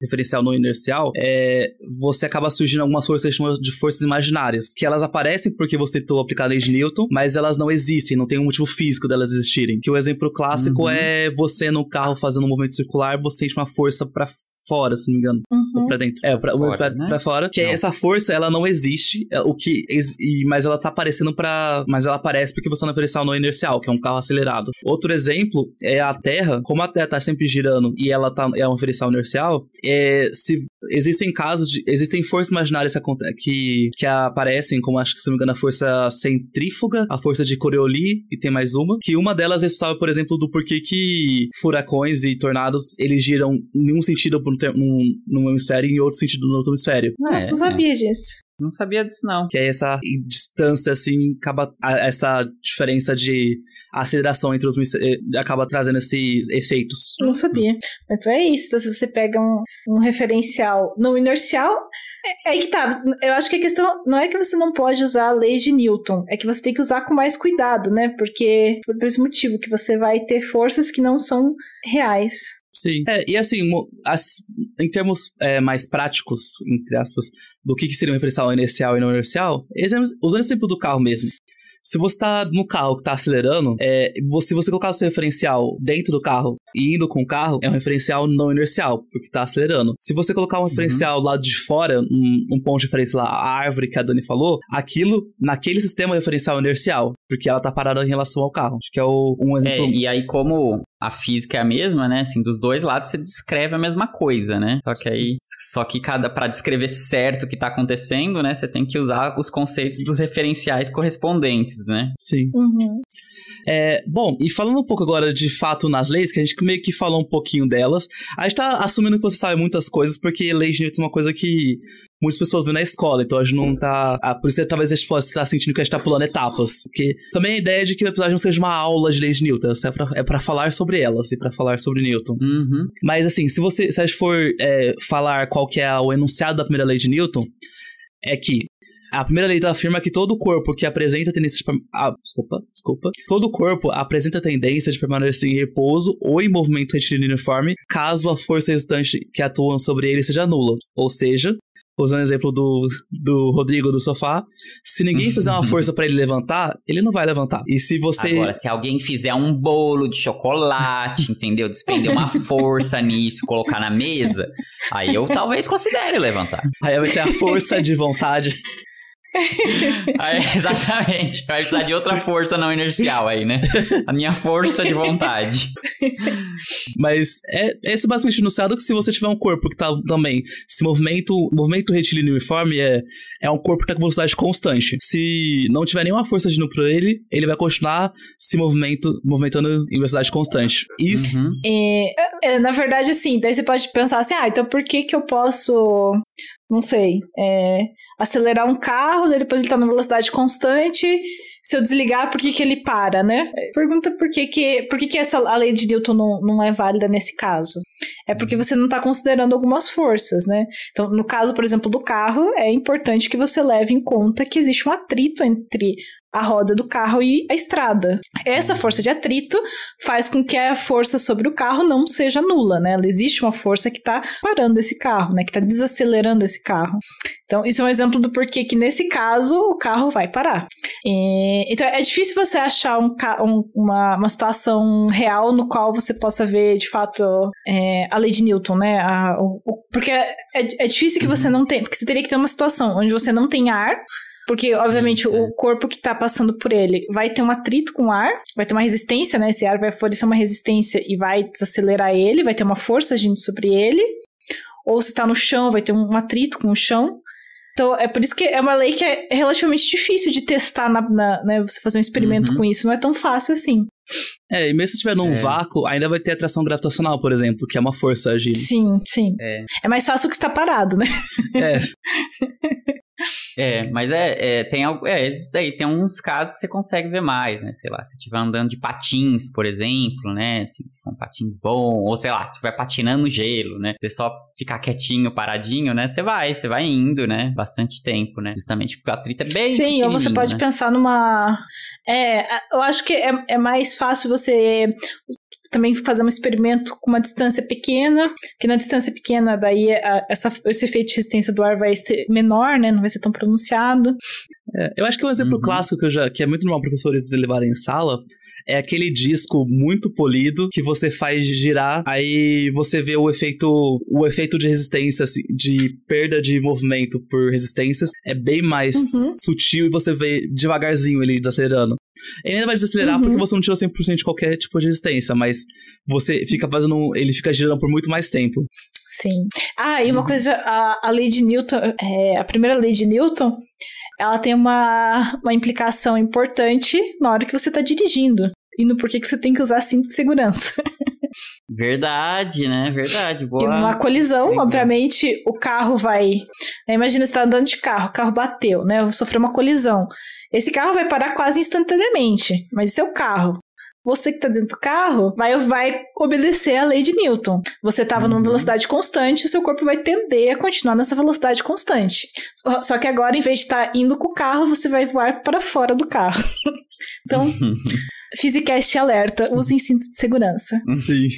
B: referencial não inercial, é, você acaba surgindo algumas forças que chamam de forças imaginárias, que elas aparecem porque você tentou aplicar a lei de Newton, mas elas não existem, não tem um motivo físico delas existirem. Que o exemplo clássico
C: Uhum.
B: é você no carro fazendo um movimento circular, você sente uma força pra fora, se não me engano. Ou
A: Uhum.
B: pra dentro. É, pra,
C: Fora,
B: pra,
C: né?
B: pra fora. Que
C: Não.
B: essa força, ela não existe. é, O que, mas ela tá aparecendo pra. Mas ela aparece porque você é um referencial não inercial, que é um carro acelerado. Outro exemplo é a Terra. Como a Terra tá sempre girando e ela tá, é um referencial inercial, é, se existem casos de. Existem forças imaginárias que, que, que aparecem, como acho que se não me engano, a força centrífuga, a força de Coriolis, e tem mais uma. Que uma delas é responsável, por exemplo, do porquê que furacões e tornados eles giram em um sentido num, num, num hemisfério e em outro sentido no outro hemisfério.
A: Nossa,
C: É,
A: não sabia disso.
C: Não sabia disso, não.
B: Que é essa distância, assim, acaba, essa diferença de aceleração entre os eh, acaba trazendo esses efeitos.
A: Não sabia. Então é isso. Então, se você pega um, um referencial não inercial, é, é aí que tá. Eu acho que a questão não é que você não pode usar a lei de Newton, é que você tem que usar com mais cuidado, né? Porque, por esse motivo, que você vai ter forças que não são reais.
B: Sim. É, e assim, as- em termos é, mais práticos, entre aspas, do que, que seria um referencial inercial e não inercial, usando o exemplo do carro mesmo. Se você tá no carro que tá acelerando, é, você- se você colocar o seu referencial dentro do carro e indo com o carro, é um referencial não inercial, porque tá acelerando. Se você colocar um referencial lá de fora, um, um ponto de referência lá, a árvore que a Dani falou, aquilo, naquele sistema é referencial inercial, porque ela tá parada em relação ao carro. Acho que é o, um
C: É,
B: exemplo.
C: e aí, como a física é a mesma, né? Assim, dos dois lados você descreve a mesma coisa, né? Só que aí, só que cada para descrever certo o que tá acontecendo, né? Você tem que usar os conceitos dos referenciais correspondentes, né?
B: Sim.
A: Uhum.
B: É, bom, e falando um pouco agora de fato nas leis, que a gente meio que falou um pouquinho delas, a gente tá assumindo que você sabe muitas coisas, porque lei de Newton é uma coisa que muitas pessoas vêem na escola, então a gente não tá. Ah, por isso que talvez a gente possa estar sentindo que a gente tá pulando etapas. Porque também a ideia é de que o episódio não seja uma aula de leis de Newton, é pra, é pra falar sobre elas e pra falar sobre Newton.
C: Uhum.
B: Mas assim, se você se a gente for é, falar qual que é o enunciado da primeira lei de Newton, é que a primeira lei afirma que todo corpo que apresenta tendência de... Ah, desculpa, desculpa. Todo corpo apresenta tendência de permanecer em repouso ou em movimento retilíneo uniforme, caso a força resultante que atua sobre ele seja nula. Ou seja, usando o exemplo do, do Rodrigo do sofá, se ninguém fizer uma *laughs* força para ele levantar, ele não vai levantar. E se você.
C: Agora, se alguém fizer um bolo de chocolate, entendeu? Despender uma força nisso, colocar na mesa, aí eu talvez considere levantar.
B: Aí vai ter a força de vontade.
C: Aí, *laughs* exatamente. Vai precisar de outra força não inercial aí, né? A minha força de vontade.
B: Mas é esse basicamente enunciado que se você tiver um corpo que tá também se movimento, movimento retilíneo uniforme é, é um corpo que tá com velocidade constante. Se não tiver nenhuma força agindo por ele, ele vai continuar se movimento, movimentando em velocidade constante. Isso.
A: Uhum. É, é, na verdade, assim, daí você pode pensar assim, ah, então por que que eu posso, não sei, é, acelerar um carro, depois ele tá na velocidade constante se eu desligar, por que, que ele para, né? Pergunta por que, que, por que, que essa, a lei de Newton não, não é válida nesse caso. É porque você não está considerando algumas forças, né? Então, no caso, por exemplo, do carro, é importante que você leve em conta que existe um atrito entre a roda do carro e a estrada. Essa força de atrito faz com que a força sobre o carro não seja nula, né? Ela existe uma força que está parando esse carro, né? Que está desacelerando esse carro. Então, isso é um exemplo do porquê que, nesse caso, o carro vai parar. E, então, é difícil você achar um, um, uma, uma situação real no qual você possa ver, de fato, é, a lei de Newton, né? A, o, porque é, é difícil que você não tenha... Porque você teria que ter uma situação onde você não tem ar porque, obviamente, o corpo que está passando por ele vai ter um atrito com o ar, vai ter uma resistência, né? Esse ar vai fornecer uma resistência e vai desacelerar ele, vai ter uma força agindo sobre ele. Ou se está no chão, vai ter um atrito com o chão. Então, é por isso que é uma lei que é relativamente difícil de testar, na, na né? Você fazer um experimento uhum. com isso. Não é tão fácil assim.
B: É, e mesmo se estiver num é. vácuo, ainda vai ter atração gravitacional, por exemplo, que é uma força agindo.
A: Sim, sim. É, é mais fácil que estar parado, né?
B: É. *laughs*
C: É, mas é, é tem algo, é, isso daí, tem uns casos que você consegue ver mais, né? Sei lá, se estiver andando de patins, por exemplo, né? Assim, se for um patins bom, ou sei lá, estiver patinando no gelo, né? Você só ficar quietinho, paradinho, né? Você vai, você vai indo, né? Bastante tempo, né? Justamente porque o atrito é bem
A: Sim, ou você pode
C: né?
A: pensar numa... É, eu acho que é, é mais fácil você também fazer um experimento com uma distância pequena, que na distância pequena daí a, essa, esse efeito de resistência do ar vai ser menor, né? Não vai ser tão pronunciado.
B: É, eu acho que um exemplo uhum. clássico que, eu já, que é muito normal professores levarem em sala é aquele disco muito polido que você faz girar, aí você vê o efeito o efeito de resistência, assim, de perda de movimento por resistências, é bem mais uhum. sutil e você vê devagarzinho ele desacelerando. Ele ainda vai desacelerar uhum. porque você não tirou 100% de qualquer tipo de resistência, mas você fica fazendo. Ele fica girando por muito mais tempo.
A: Sim. Ah, e uma uhum. coisa, a, a lei de Newton, é, a primeira lei de Newton, ela tem uma, uma implicação importante na hora que você está dirigindo. E no porquê que você tem que usar cinto de segurança. *laughs*
C: Verdade, né? Verdade. Boa.
A: Porque numa colisão, Legal. obviamente, o carro vai. Né, imagina você tá andando de carro, o carro bateu, né? Sofreu uma colisão. Esse carro vai parar quase instantaneamente, mas seu carro, você que está dentro do carro vai, vai obedecer à lei de Newton. Você estava uhum. numa velocidade constante, o seu corpo vai tender a continuar nessa velocidade constante. Só, só que agora, em vez de estar tá indo com o carro, você vai voar para fora do carro. *laughs* então, *laughs* Physicast alerta, usem cinto de segurança.
B: Sim.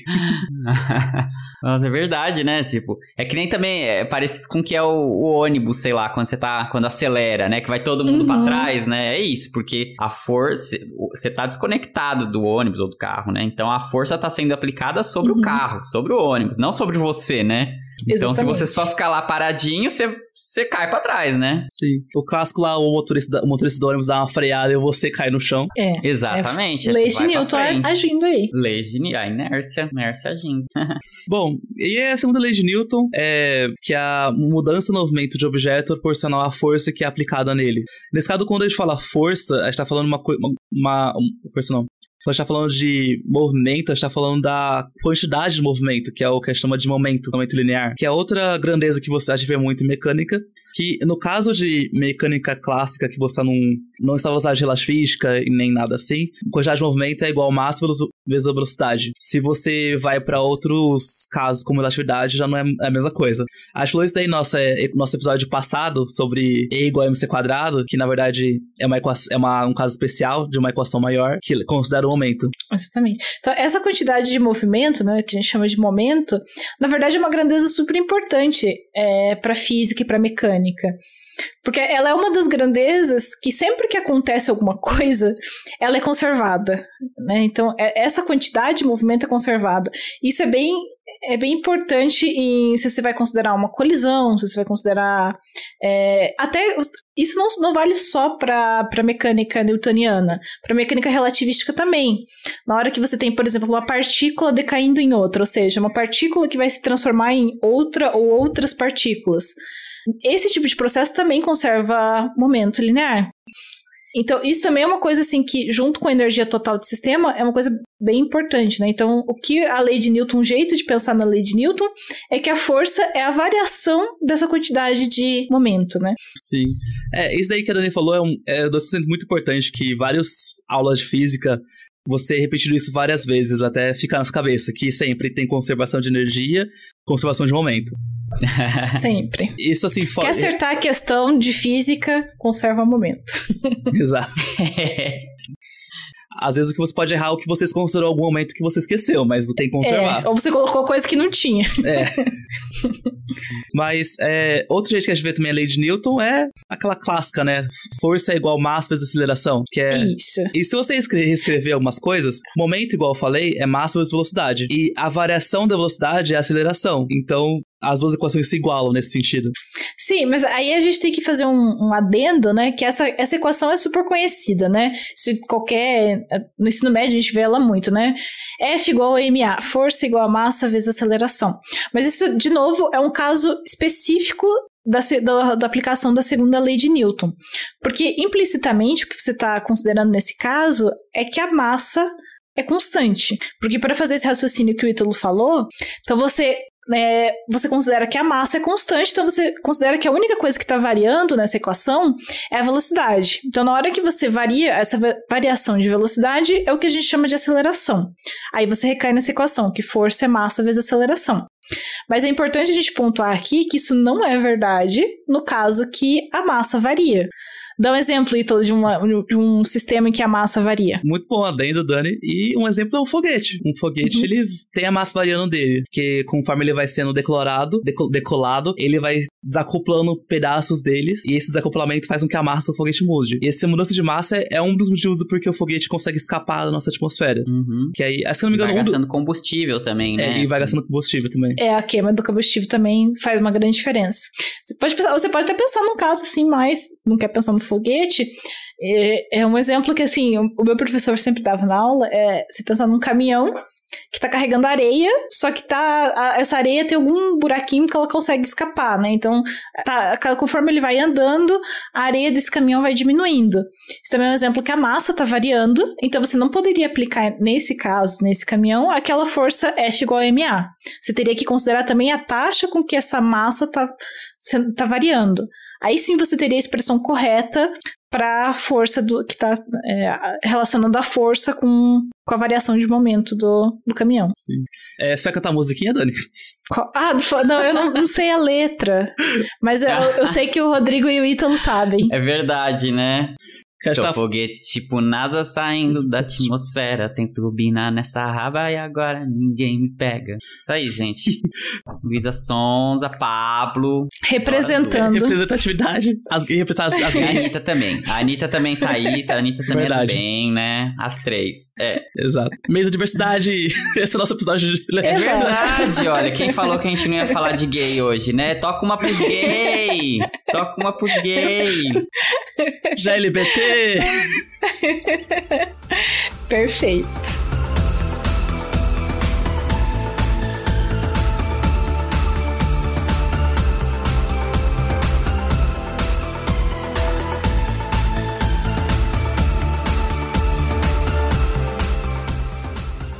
B: *laughs*
C: Nossa, é verdade, né? Tipo, é que nem também é parecido com o que é o, o, ônibus, sei lá, quando você tá, quando acelera, né? Que vai todo mundo uhum. para trás, né? É isso, porque a força, você tá desconectado do ônibus ou do carro, né? Então a força tá sendo aplicada sobre uhum. o carro, sobre o ônibus, não sobre você, né? Então, Exatamente. se você só ficar lá paradinho, você, você cai para trás, né?
B: Sim. O casco lá, o motorista, o motorista do ônibus dá uma freada e você cai no chão.
A: É.
C: Exatamente.
A: É, lei de Newton agindo aí.
C: Lei de a inércia, inércia agindo. *laughs*
B: Bom, e a segunda lei de Newton é que a mudança no movimento de objeto é proporcional à força que é aplicada nele. Nesse caso, quando a gente fala força, a gente tá falando uma, uma, uma força não, quando a gente tá falando de movimento, a gente tá falando da quantidade de movimento, que é o que a gente chama de momento, momento linear, que é outra grandeza que você a gente vê muito em mecânica, que no caso de mecânica clássica, que você não, não está usando de relatividade física e nem nada assim, quantidade de movimento é igual ao massa vezes a velocidade. Se você vai para outros casos, como relatividade, já não é a mesma coisa. A gente falou isso daí no nosso, é, nosso episódio passado, sobre E igual a mc quadrado, que na verdade é, uma, é uma, um caso especial de uma equação maior, que considera o momento.
A: Exatamente. Então, essa quantidade de movimento, né, que a gente chama de momento, na verdade é uma grandeza super importante é, para física e para mecânica. Porque ela é uma das grandezas que sempre que acontece alguma coisa, ela é conservada. Né? Então, é, essa quantidade de movimento é conservada. Isso é bem é bem importante em se você vai considerar uma colisão, se você vai considerar. É, até isso não, não vale só para mecânica newtoniana, para mecânica relativística também. Na hora que você tem, por exemplo, uma partícula decaindo em outra, ou seja, uma partícula que vai se transformar em outra ou outras partículas. Esse tipo de processo também conserva momento linear. Então, isso também é uma coisa assim que, junto com a energia total do sistema, é uma coisa bem importante, né? Então, o que a lei de Newton, um jeito de pensar na lei de Newton, é que a força é a variação dessa quantidade de momento, né?
B: Sim. É, isso daí que a Dani falou é um, é um muito importante, que várias aulas de física você repetindo isso várias vezes até ficar na sua cabeça, que sempre tem conservação de energia, conservação de momento. *laughs*
A: Sempre.
B: Isso assim,
A: Quer acertar a questão de física, conserva o momento. *laughs*
B: Exato. *laughs* Às vezes o que você pode errar é o que você considerou algum momento que você esqueceu, mas tem que conservar.
A: É, ou você colocou coisa que não tinha.
B: É. *laughs* mas é, outro jeito que a gente vê também a lei de Newton é aquela clássica, né? Força é igual massa vezes aceleração. Que é...
A: Isso.
B: E se você escrever algumas coisas, momento, igual eu falei, é massa vezes velocidade. E a variação da velocidade é a aceleração. Então, as duas equações se igualam nesse sentido.
A: Sim, mas aí a gente tem que fazer um, um, adendo, né? Que essa, essa equação é super conhecida, né? Se qualquer. No ensino médio a gente vê ela muito, né? F igual a MA, força igual a massa vezes aceleração. Mas isso, de novo, é um caso específico da, da, da, aplicação da segunda lei de Newton. Porque implicitamente o que você está considerando nesse caso é que a massa é constante. Porque para fazer esse raciocínio que o Ítalo falou, então você é, você considera que a massa é constante, então você considera que a única coisa que está variando nessa equação é a velocidade. Então, na hora que você varia, essa variação de velocidade é o que a gente chama de aceleração. Aí você recai nessa equação, que força é massa vezes aceleração. Mas é importante a gente pontuar aqui que isso não é verdade no caso que a massa varia. Dá um exemplo, Ítalo, de, uma, de um sistema em que a massa varia.
B: Muito bom, adendo, Dani. E um exemplo é um foguete. Um foguete, uhum. ele tem a massa variando dele, que conforme ele vai sendo decolorado, decolado, ele vai desacoplando pedaços deles, e esse desacoplamento faz com que a massa do foguete mude. E essa mudança de massa é um dos motivos porque o foguete consegue escapar da nossa atmosfera.
C: Uhum.
B: Que aí, se não me engano...
C: Vai gastando um do... combustível também,
B: é,
C: né?
B: É, e vai gastando combustível também.
A: É, a queima do combustível também faz uma grande diferença. Você pode, pensar, você pode até pensar num caso assim, mas não quer pensar no foguete, é, é um exemplo que, assim, o, meu professor sempre dava na aula, é você pensar num caminhão que tá carregando areia, só que tá a, essa areia tem algum buraquinho que ela consegue escapar, né? Então, tá, conforme ele vai andando, a areia desse caminhão vai diminuindo. Isso também é um exemplo que a massa tá variando, então você não poderia aplicar nesse caso, nesse caminhão, aquela força F igual a MA. Você teria que considerar também a taxa com que essa massa tá, tá variando. Aí sim você teria a expressão correta para a força do que está é, relacionando a força com, com a variação de momento do, do caminhão.
B: Sim. É, você vai cantar a musiquinha, Dani?
A: Qual? Ah, não, eu não, não, sei a letra. Mas eu, eu sei que o Rodrigo e o Ítalo sabem.
C: É verdade, né? Seu tá... foguete tipo NASA saindo da atmosfera. Tem turbina nessa raba e agora ninguém me pega. Isso aí, gente. *laughs* Luísa Sonza, Pablo.
A: Representando.
B: Representatividade. As, as, as
C: gays. A Anitta também. A Anitta também tá aí. A Anitta também é Verdade. é bem, né? As três. É.
B: Exato. Mês da diversidade. *laughs* Esse é o nosso episódio de...
C: É verdade, olha. Quem falou que a gente não ia falar de gay hoje, né? Toca uma pros gay. Toca uma pros gay.
B: Já LGBT. *laughs*
A: Perfeito.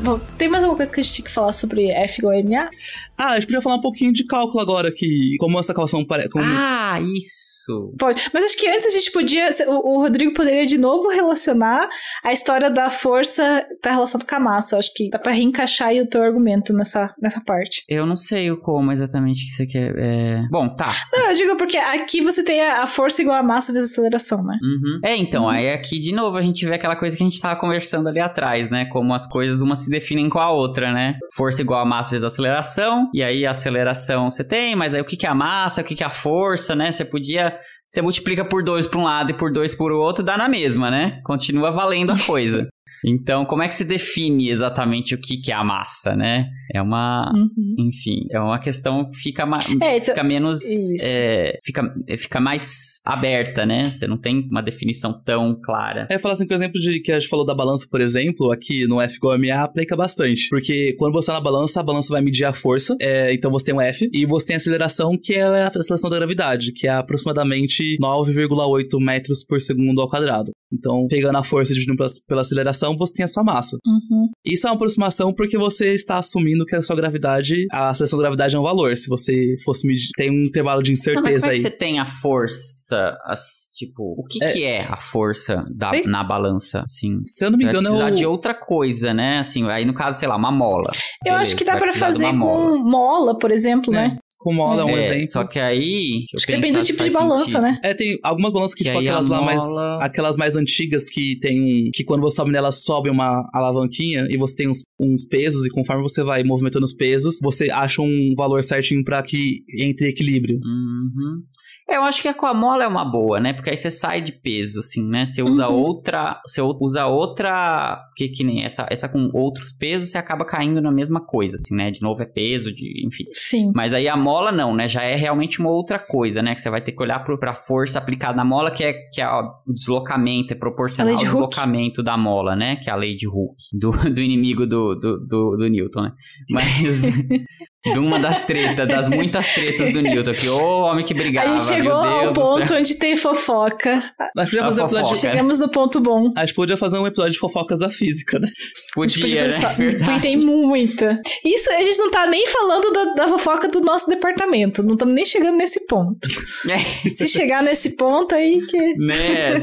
A: Bom, tem mais alguma coisa que a gente tinha que falar sobre F igual a MA?
B: Ah, a gente podia falar um pouquinho de cálculo agora, que como essa calção parece. Como...
C: Ah, isso.
A: Pode. Mas acho que antes a gente podia. O, o Rodrigo poderia de novo relacionar a história da força tá relacionada com a massa. Acho que dá pra reencaixar aí o teu argumento nessa, nessa parte.
C: Eu não sei o como exatamente que você quer. É... Bom, tá.
A: Não, eu digo porque aqui você tem a, a força igual a massa vezes a aceleração, né?
C: Uhum. É, então, uhum. aí aqui de novo a gente vê aquela coisa que a gente tava conversando ali atrás, né? Como as coisas uma se definem com a outra, né? Força igual a massa vezes a aceleração, e aí a aceleração você tem, mas aí o que, que é a massa, o que, que é a força, né? Você podia. Você multiplica por dois para um lado e por dois por outro, dá na mesma, né? Continua valendo a coisa. *laughs* Então, como é que se define exatamente o que, que é a massa, né? É uma, uhum. enfim, é uma questão que fica, é, então, fica menos, é, fica, fica mais aberta, né? Você não tem uma definição tão clara.
B: É, falar assim, por exemplo, de que a gente falou da balança, por exemplo, aqui no F igual a MA aplica bastante, porque quando você está na balança, a balança vai medir a força, é, então você tem um F, e você tem a aceleração, que é a aceleração da gravidade, que é aproximadamente 9,8 metros por segundo ao quadrado. Então, pegando a força e dividindo pela, pela aceleração, você tem a sua massa.
A: Uhum.
B: Isso é uma aproximação porque você está assumindo que a sua gravidade, a aceleração da gravidade é um valor. Se você fosse medir, tem um intervalo de incerteza Não, mas como
C: é
B: que
C: você tem a força, as Tipo, o que é, que é a força da, na balança, assim?
B: Se eu não me engano,
C: vai precisar
B: eu...
C: de outra coisa, né? Assim, aí no caso, sei lá, uma mola.
A: Eu Beleza, acho que dá para fazer com mola. mola, por exemplo, é. né?
B: Com mola é um é, exemplo.
C: Só que aí.
A: Acho que depende do tipo de balança,
C: sentido.
A: né?
B: É, tem algumas balanças que, que tipo, aquelas lá mais. Aquelas mais antigas que tem um. Que quando você sobe nela, sobe uma alavanquinha e você tem uns, uns pesos, e conforme você vai movimentando os pesos, você acha um valor certinho para que entre equilíbrio.
C: Uhum. Eu acho que a mola é uma boa, né? Porque aí você sai de peso, assim, né? Você usa uhum. outra. Você usa outra. Que, que nem essa, essa com outros pesos, você acaba caindo na mesma coisa, assim, né? De novo é peso, de, enfim.
A: Sim.
C: Mas aí a mola não, né? Já é realmente uma outra coisa, né? Que você vai ter que olhar pro, pra força aplicada na mola, que é, que é o deslocamento, é proporcional ao deslocamento da mola, né? Que é a lei de Hooke, do, do inimigo do, do, do, do Newton, né? Mas. *laughs* de uma das tretas, das muitas tretas do Newton, que ô homem que brigava,
A: A gente chegou ao ponto onde tem fofoca.
B: Nós podíamos fazer um episódio
A: de... Chegamos no ponto bom.
B: A gente podia fazer um episódio de fofocas da física, né?
C: Podia, podia né? Só...
A: Porque tem muita. Isso a gente não tá nem falando da, da fofoca do nosso departamento, não estamos nem chegando nesse ponto. É. Se chegar nesse ponto aí que...
C: Né,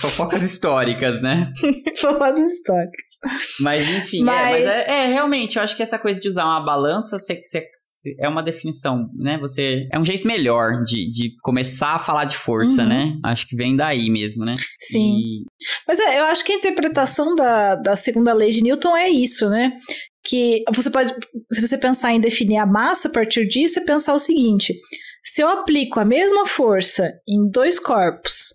C: fofocas históricas, né? *laughs*
A: fofocas históricas.
C: Mas enfim, mas... É, mas é, é, realmente, eu acho que essa coisa de usar uma balança, você é uma definição, né? Você é um jeito melhor de, de começar a falar de força, uhum. né? Acho que vem daí mesmo, né?
A: Sim. E... Mas é, eu acho que a interpretação da, da segunda lei de Newton é isso, né? Que você pode, se você pensar em definir a massa a partir disso, é pensar o seguinte: se eu aplico a mesma força em dois corpos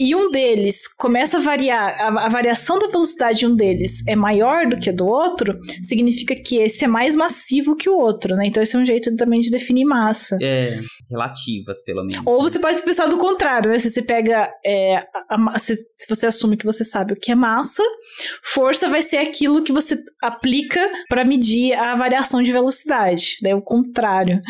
A: e um deles começa a variar, a, a, variação da velocidade de um deles é maior do que a do outro, significa que esse é mais massivo que o outro, né? Então esse é um jeito também de definir massa.
C: É, relativas, pelo menos.
A: Ou você pode pensar do contrário, né? Se você pega, é, a, se, se, você assume que você sabe o que é massa, força vai ser aquilo que você aplica para medir a variação de velocidade, né? O contrário.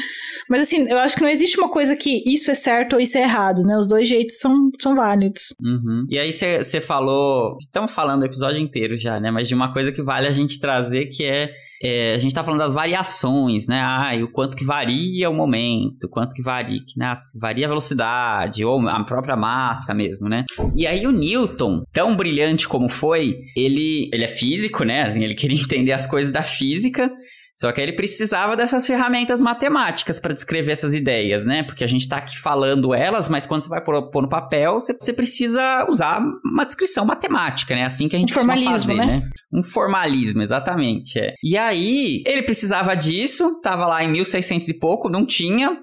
A: Mas assim, eu acho que não existe uma coisa que isso é certo ou isso é errado, né? Os dois jeitos são, são válidos.
C: Uhum. E aí você falou, estamos falando o episódio inteiro já, né? Mas de uma coisa que vale a gente trazer que é, é a gente está falando das variações, né? Ah, o quanto que varia o momento, o quanto que varia, que, né? varia a velocidade ou a própria massa mesmo, né? E aí o Newton, tão brilhante como foi, ele, ele é físico, né? Assim, ele queria *laughs* entender as coisas da física. Só que ele precisava dessas ferramentas matemáticas para descrever essas ideias, né? Porque a gente está aqui falando elas, mas quando você vai pôr, pôr no papel, você, você, precisa usar uma descrição matemática, né? Assim que a gente um formalismo, fazer, né? né? Um formalismo, exatamente. É. E aí, ele precisava disso, tava lá em 1600 e pouco, não tinha.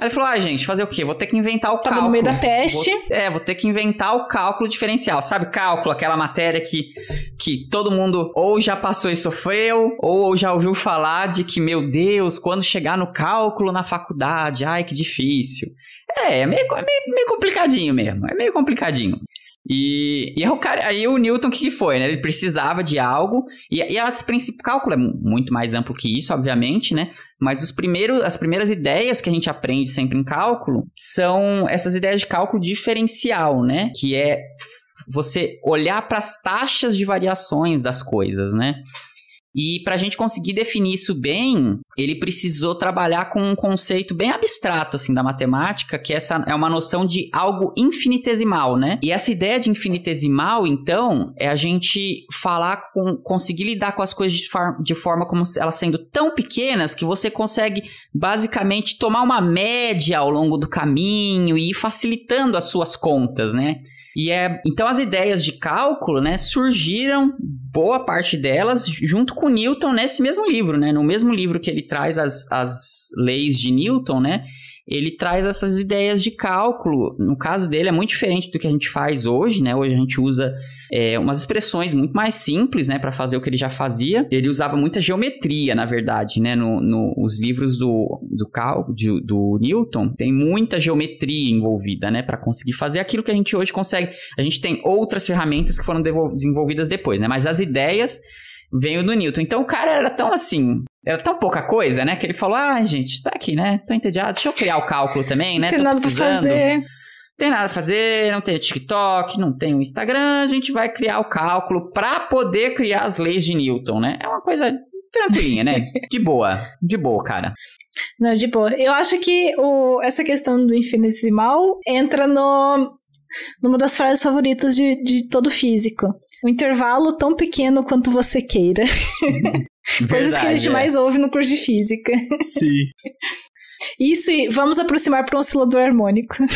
C: Aí ele falou: ah, gente, fazer o quê? Vou ter que inventar o Tava cálculo.
A: no meio da peste.
C: Vou, é, vou ter que inventar o cálculo diferencial. Sabe, cálculo, aquela matéria que, que todo mundo ou já passou e sofreu, ou já ouviu falar de que, meu Deus, quando chegar no cálculo na faculdade, ai, que difícil. É, é meio, é meio, meio complicadinho mesmo. É meio complicadinho. E, e aí, o cara, aí o Newton, o que, que foi? Né? Ele precisava de algo, e, e as principais cálculo é muito mais amplo que isso, obviamente, né? Mas os primeiros, as primeiras ideias que a gente aprende sempre em cálculo são essas ideias de cálculo diferencial, né? Que é você olhar para as taxas de variações das coisas, né? E para a gente conseguir definir isso bem, ele precisou trabalhar com um conceito bem abstrato assim da matemática, que essa é uma noção de algo infinitesimal, né? E essa ideia de infinitesimal, então, é a gente falar com conseguir lidar com as coisas de, de forma como elas sendo tão pequenas que você consegue basicamente tomar uma média ao longo do caminho e ir facilitando as suas contas, né? E é, então as ideias de cálculo, né, surgiram boa parte delas junto com Newton nesse mesmo livro, né? No mesmo livro que ele traz as, as leis de Newton, né? ele traz essas ideias de cálculo. No caso dele, é muito diferente do que a gente faz hoje, né? Hoje a gente usa é, umas expressões muito mais simples, né, para fazer o que ele já fazia. Ele usava muita geometria, na verdade, né? No, no os livros do, do, cálculo, de, do Newton, tem muita geometria envolvida, né, para conseguir fazer aquilo que a gente hoje consegue. A gente tem outras ferramentas que foram desenvolvidas depois, né? Mas as ideias veio do Newton. Então o cara era tão assim, era tão pouca coisa, né? Que ele falou: ah, gente, tá aqui, né? Tô entediado, deixa eu criar o cálculo também, né?
A: Não tem Tô nada precisando. pra fazer.
C: Tem nada pra fazer, não tem o TikTok, não tem o Instagram, a gente vai criar o cálculo para poder criar as leis de Newton, né? É uma coisa tranquilinha, né? *laughs* De boa, de boa, cara.
A: Não, de boa. Eu acho que o, essa questão do infinitesimal entra no, numa das frases favoritas de, de todo físico. Um intervalo tão pequeno quanto você queira. *laughs* Coisas que a gente é. mais ouve no curso de física.
B: Sim. *laughs*
A: Isso e vamos aproximar para um oscilador harmônico. *laughs*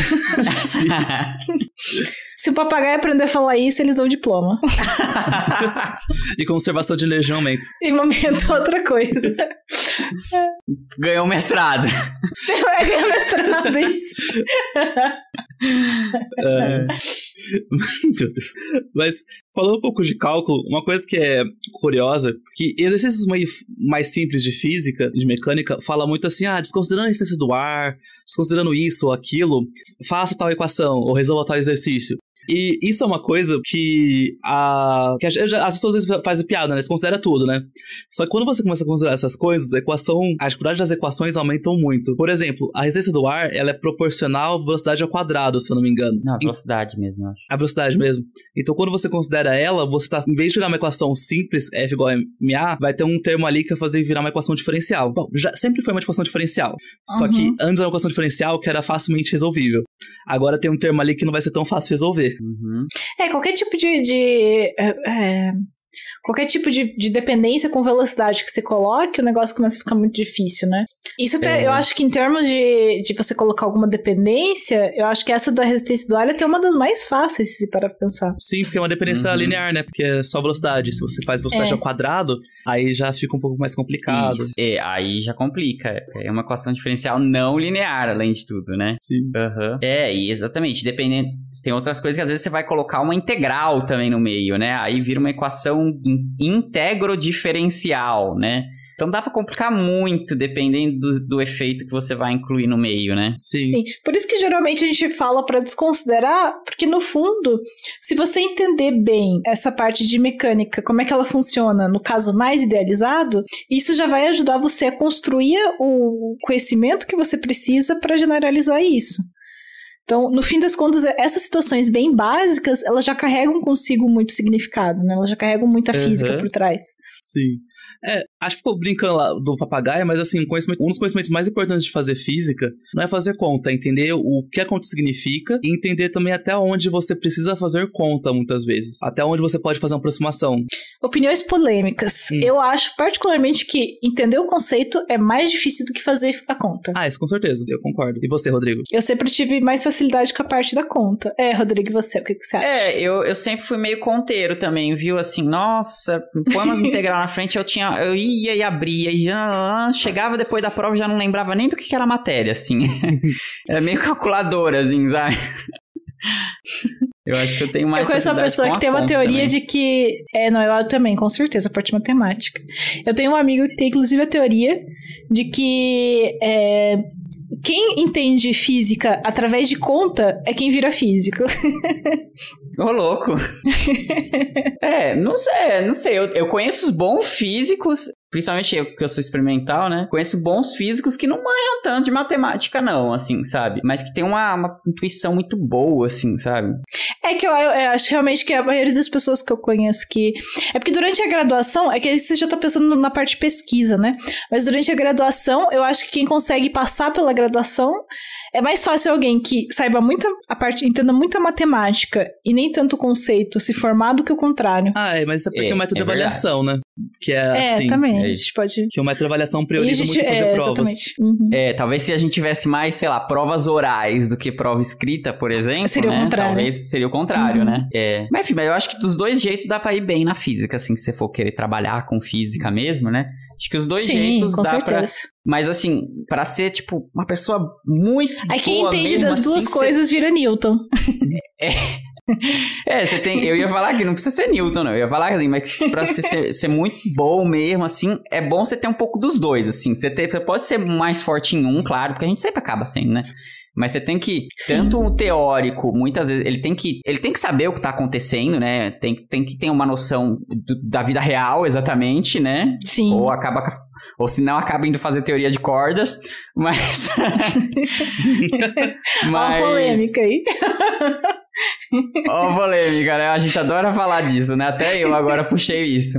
A: Se o papagaio aprender a falar isso, eles dão diploma. *laughs*
B: e conservação de energia aumenta.
A: E momento *laughs* outra coisa.
C: Ganhou mestrado.
A: Vai ganhar mestrado, isso.
B: É... Meu Deus. Mas falando um pouco de cálculo, uma coisa que é curiosa, que exercícios mais simples de física, de mecânica, fala muito assim, ah, desconsiderando a essência do ar, desconsiderando isso ou aquilo, faça tal equação ou resolva tal exercício. E isso é uma coisa que, a, que as pessoas às vezes fazem piada, né? Você considera tudo, né? Só que quando você começa a considerar essas coisas, a equação, a dificuldade das equações aumentam muito. Por exemplo, a resistência do ar, ela é proporcional à velocidade ao quadrado, se eu não me engano.
C: Não, a velocidade mesmo, eu acho.
B: A velocidade mesmo. Então, quando você considera ela, você tá, em vez de virar uma equação simples, F igual a MA, vai ter um termo ali que vai fazer virar uma equação diferencial. Bom, já sempre foi uma equação diferencial. Uhum. Só que uhum. antes era uma equação diferencial que era facilmente resolvível. Agora tem um termo ali que não vai ser tão fácil resolver.
C: Uhum.
A: É, qualquer tipo de. de é, é, qualquer tipo de, de, dependência com velocidade que você coloque, o negócio começa a ficar muito difícil, né? Isso até, é. eu acho que em termos de, de você colocar alguma dependência, eu acho que essa da resistência do ar é até uma das mais fáceis, se para pensar.
B: Sim, porque é uma dependência uhum. linear, né? Porque é só velocidade. Se você faz velocidade é. ao quadrado, aí já fica um pouco mais complicado. Isso.
C: É, aí já complica. É uma equação diferencial não linear, além de tudo, né?
B: Sim.
C: Uhum. É, e exatamente. Dependendo. Tem outras coisas que às vezes você vai colocar uma integral também no meio, né? Aí vira uma equação integro diferencial, né? Então dá para complicar muito dependendo do, do, efeito que você vai incluir no meio, né?
A: Sim. Sim. Por isso que geralmente a gente fala para desconsiderar, porque no fundo, se você entender bem essa parte de mecânica, como é que ela funciona, no caso mais idealizado, isso já vai ajudar você a construir o conhecimento que você precisa para generalizar isso. Então, no fim das contas, essas situações bem básicas, elas já carregam consigo muito significado, né? Elas já carregam muita física uhum. por trás.
B: Sim. É, acho que ficou brincando lá do papagaio, mas assim, um dos conhecimentos mais importantes de fazer física não é fazer conta, é entender o que a conta significa e entender também até onde você precisa fazer conta, muitas vezes. Até onde você pode fazer uma aproximação.
A: Opiniões polêmicas. Hum. Eu acho particularmente que entender o conceito é mais difícil do que fazer a conta.
B: Ah, isso com certeza, eu concordo. E você, Rodrigo?
A: Eu sempre tive mais facilidade com a parte da conta. É, Rodrigo, e você? O que, que você acha?
C: É, eu, eu sempre fui meio conteiro também, viu? Assim, nossa, põe umas *laughs* integral na frente, eu tinha eu ia e abria e já, chegava depois da prova já não lembrava nem do que, que era a matéria, assim. *laughs* era meio calculadora, assim, sabe? *laughs* Eu acho que eu tenho mais.
A: Eu conheço uma pessoa que tem uma teoria também. de que. É, não, eu também, com certeza, a parte matemática. Eu tenho um amigo que tem, inclusive, a teoria de que é, quem entende física através de conta é quem vira físico.
C: Ô, louco. *laughs* é, não sei, não sei. Eu, eu conheço os bons físicos, principalmente eu que eu sou experimental, né? Conheço bons físicos que não manham tanto de matemática, não, assim, sabe? Mas que tem uma, uma intuição muito boa, assim, sabe?
A: É que eu, eu, acho realmente que a maioria das pessoas que eu conheço que. É porque durante a graduação, é que você já tá pensando na parte de pesquisa, né? Mas durante a graduação, eu acho que quem consegue passar pela graduação é mais fácil alguém que saiba muita a parte, entenda muita matemática e nem tanto conceito se formar do que o contrário.
B: Ah, é, mas isso é porque é, o método é de avaliação, né? Que é,
A: é
B: assim.
A: também. É, a gente pode.
B: Que o método de avaliação prioriza gente, muito fazer
A: é,
B: provas.
A: Exatamente. Uhum.
C: É, talvez se a gente tivesse mais, sei lá, provas orais do que prova escrita, por exemplo.
A: Seria
C: né?
A: o contrário.
C: Talvez seria o contrário, uhum. né? É. Mas enfim, mas eu acho que dos dois jeitos dá pra ir bem na física, assim, se você for querer trabalhar com física mesmo, né? Acho que os dois
A: Sim,
C: jeitos
A: com
C: dá
A: certeza.
C: pra. Mas assim, pra ser, tipo, uma pessoa muito.
A: Aí quem
C: boa
A: entende das duas
C: assim,
A: coisas vira Newton. *laughs*
C: É. É, você tem. Eu ia falar que não precisa ser Newton, não. Eu ia falar assim, mas pra você ser, ser, muito bom mesmo, assim, é bom você ter um pouco dos dois, assim. Você, ter, você pode ser mais forte em um, claro, porque a gente sempre acaba sendo, né? Mas você tem que,
A: Sim.
C: tanto o teórico, muitas vezes, ele tem que, ele tem que saber o que tá acontecendo, né? Tem, tem que ter uma noção do, da vida real, exatamente, né?
A: Sim.
C: Ou acaba, ou se não, acaba indo fazer teoria de cordas, *laughs* mas... *laughs*
A: Uma polêmica aí.
C: Ó, polêmica, né? A gente adora falar disso, né? Até eu agora puxei isso.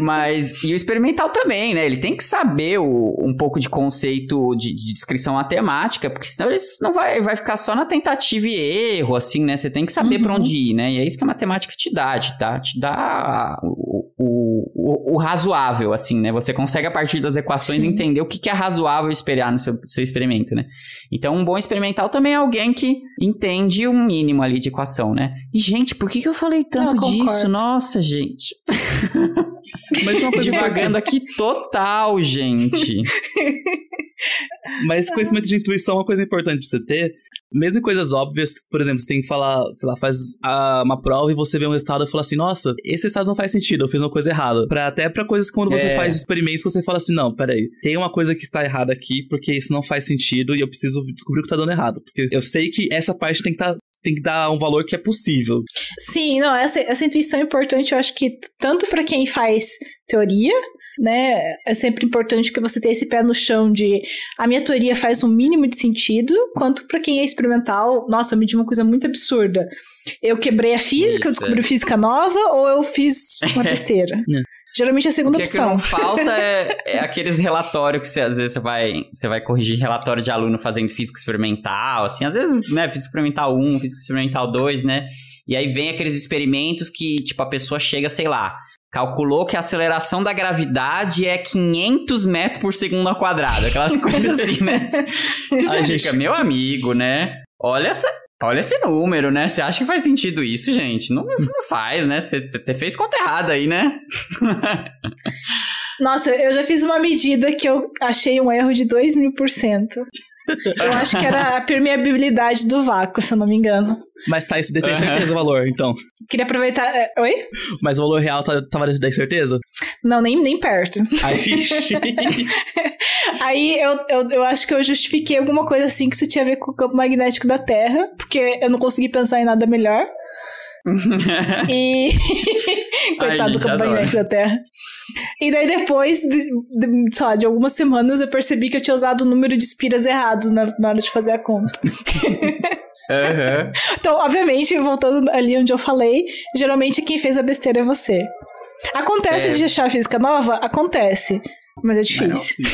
C: Mas, e o experimental também, né? Ele tem que saber o, um pouco de conceito de, de, descrição matemática, porque senão ele não vai, vai ficar só na tentativa e erro, assim, né? Você tem que saber uhum. para onde ir, né? E é isso que a matemática te dá, te dá, te dá o, o, o, razoável, assim, né? Você consegue, a partir das equações, Sim. entender o que, que é razoável esperar no seu, seu experimento, né? Então, um bom experimental também é alguém que entende o mínimo ali de equação, né? E, gente, por que, que eu falei tanto
A: eu
C: disso? Nossa, gente. *laughs*
B: Mas uma coisa
C: Divagando aqui total, gente. *laughs*
B: Mas conhecimento de intuição é uma coisa importante de você ter. Mesmo em coisas óbvias, por exemplo, você tem que falar, sei lá, faz a, uma prova e você vê um resultado e fala assim, nossa, esse resultado não faz sentido, eu fiz uma coisa errada. Pra, até pra coisas que quando você
C: É.
B: faz experimentos, você fala assim, não, peraí, tem uma coisa que está errada aqui, porque isso não faz sentido e eu preciso descobrir o que tá dando errado. Porque eu sei que essa parte tem que estar tem que dar um valor que é possível.
A: Sim, não, essa, essa intuição é importante, eu acho que tanto para quem faz teoria, né, é sempre importante que você tenha esse pé no chão de a minha teoria faz um mínimo de sentido, quanto para quem é experimental, nossa, eu medi uma coisa muito absurda. Eu quebrei a física, eu
C: Isso,
A: descobri física nova, ou eu fiz uma *laughs* besteira. Geralmente é a segunda
C: O que, é que
A: opção.
C: não falta é, é aqueles relatórios que você, às vezes você vai, você vai corrigir relatório de aluno fazendo física experimental, assim, às vezes, né, física experimental 1, física experimental 2, né? E aí vem aqueles experimentos que, tipo, a pessoa chega, sei lá, calculou que a aceleração da gravidade é 500 metros por segundo ao quadrado, aquelas coisas assim, né? *laughs* Aí fica, meu amigo, né? Olha essa, Olha esse número, né? Você acha que faz sentido isso, gente? Não, não faz, né? Você, fez conta errada aí, né?
A: Nossa, eu já fiz uma medida que eu achei um erro de 2 mil por cento. Eu acho que era a permeabilidade do vácuo, se eu não me engano.
B: Mas tá, isso daí tem
C: Aham.
B: certeza o valor, então.
A: Queria aproveitar. é, Oi?
B: Mas o valor real tá, tava daí certeza?
A: Não, nem, nem perto.
B: Aí, ixi. *laughs*
A: Aí eu, eu, eu acho que eu justifiquei alguma coisa assim que isso tinha a ver com o campo magnético da Terra, porque eu não consegui pensar em nada melhor. E. *laughs* Coitado do campo
C: adoro.
A: magnético da Terra. E daí depois, de, de, sei lá, de algumas semanas, eu percebi que eu tinha usado o número de espiras errado na, na hora de fazer a conta. *laughs*
C: Aham.
A: Então, obviamente, voltando ali onde eu falei, geralmente quem fez a besteira é você. Acontece
C: É.
A: de achar a física nova? Acontece. Mas é difícil.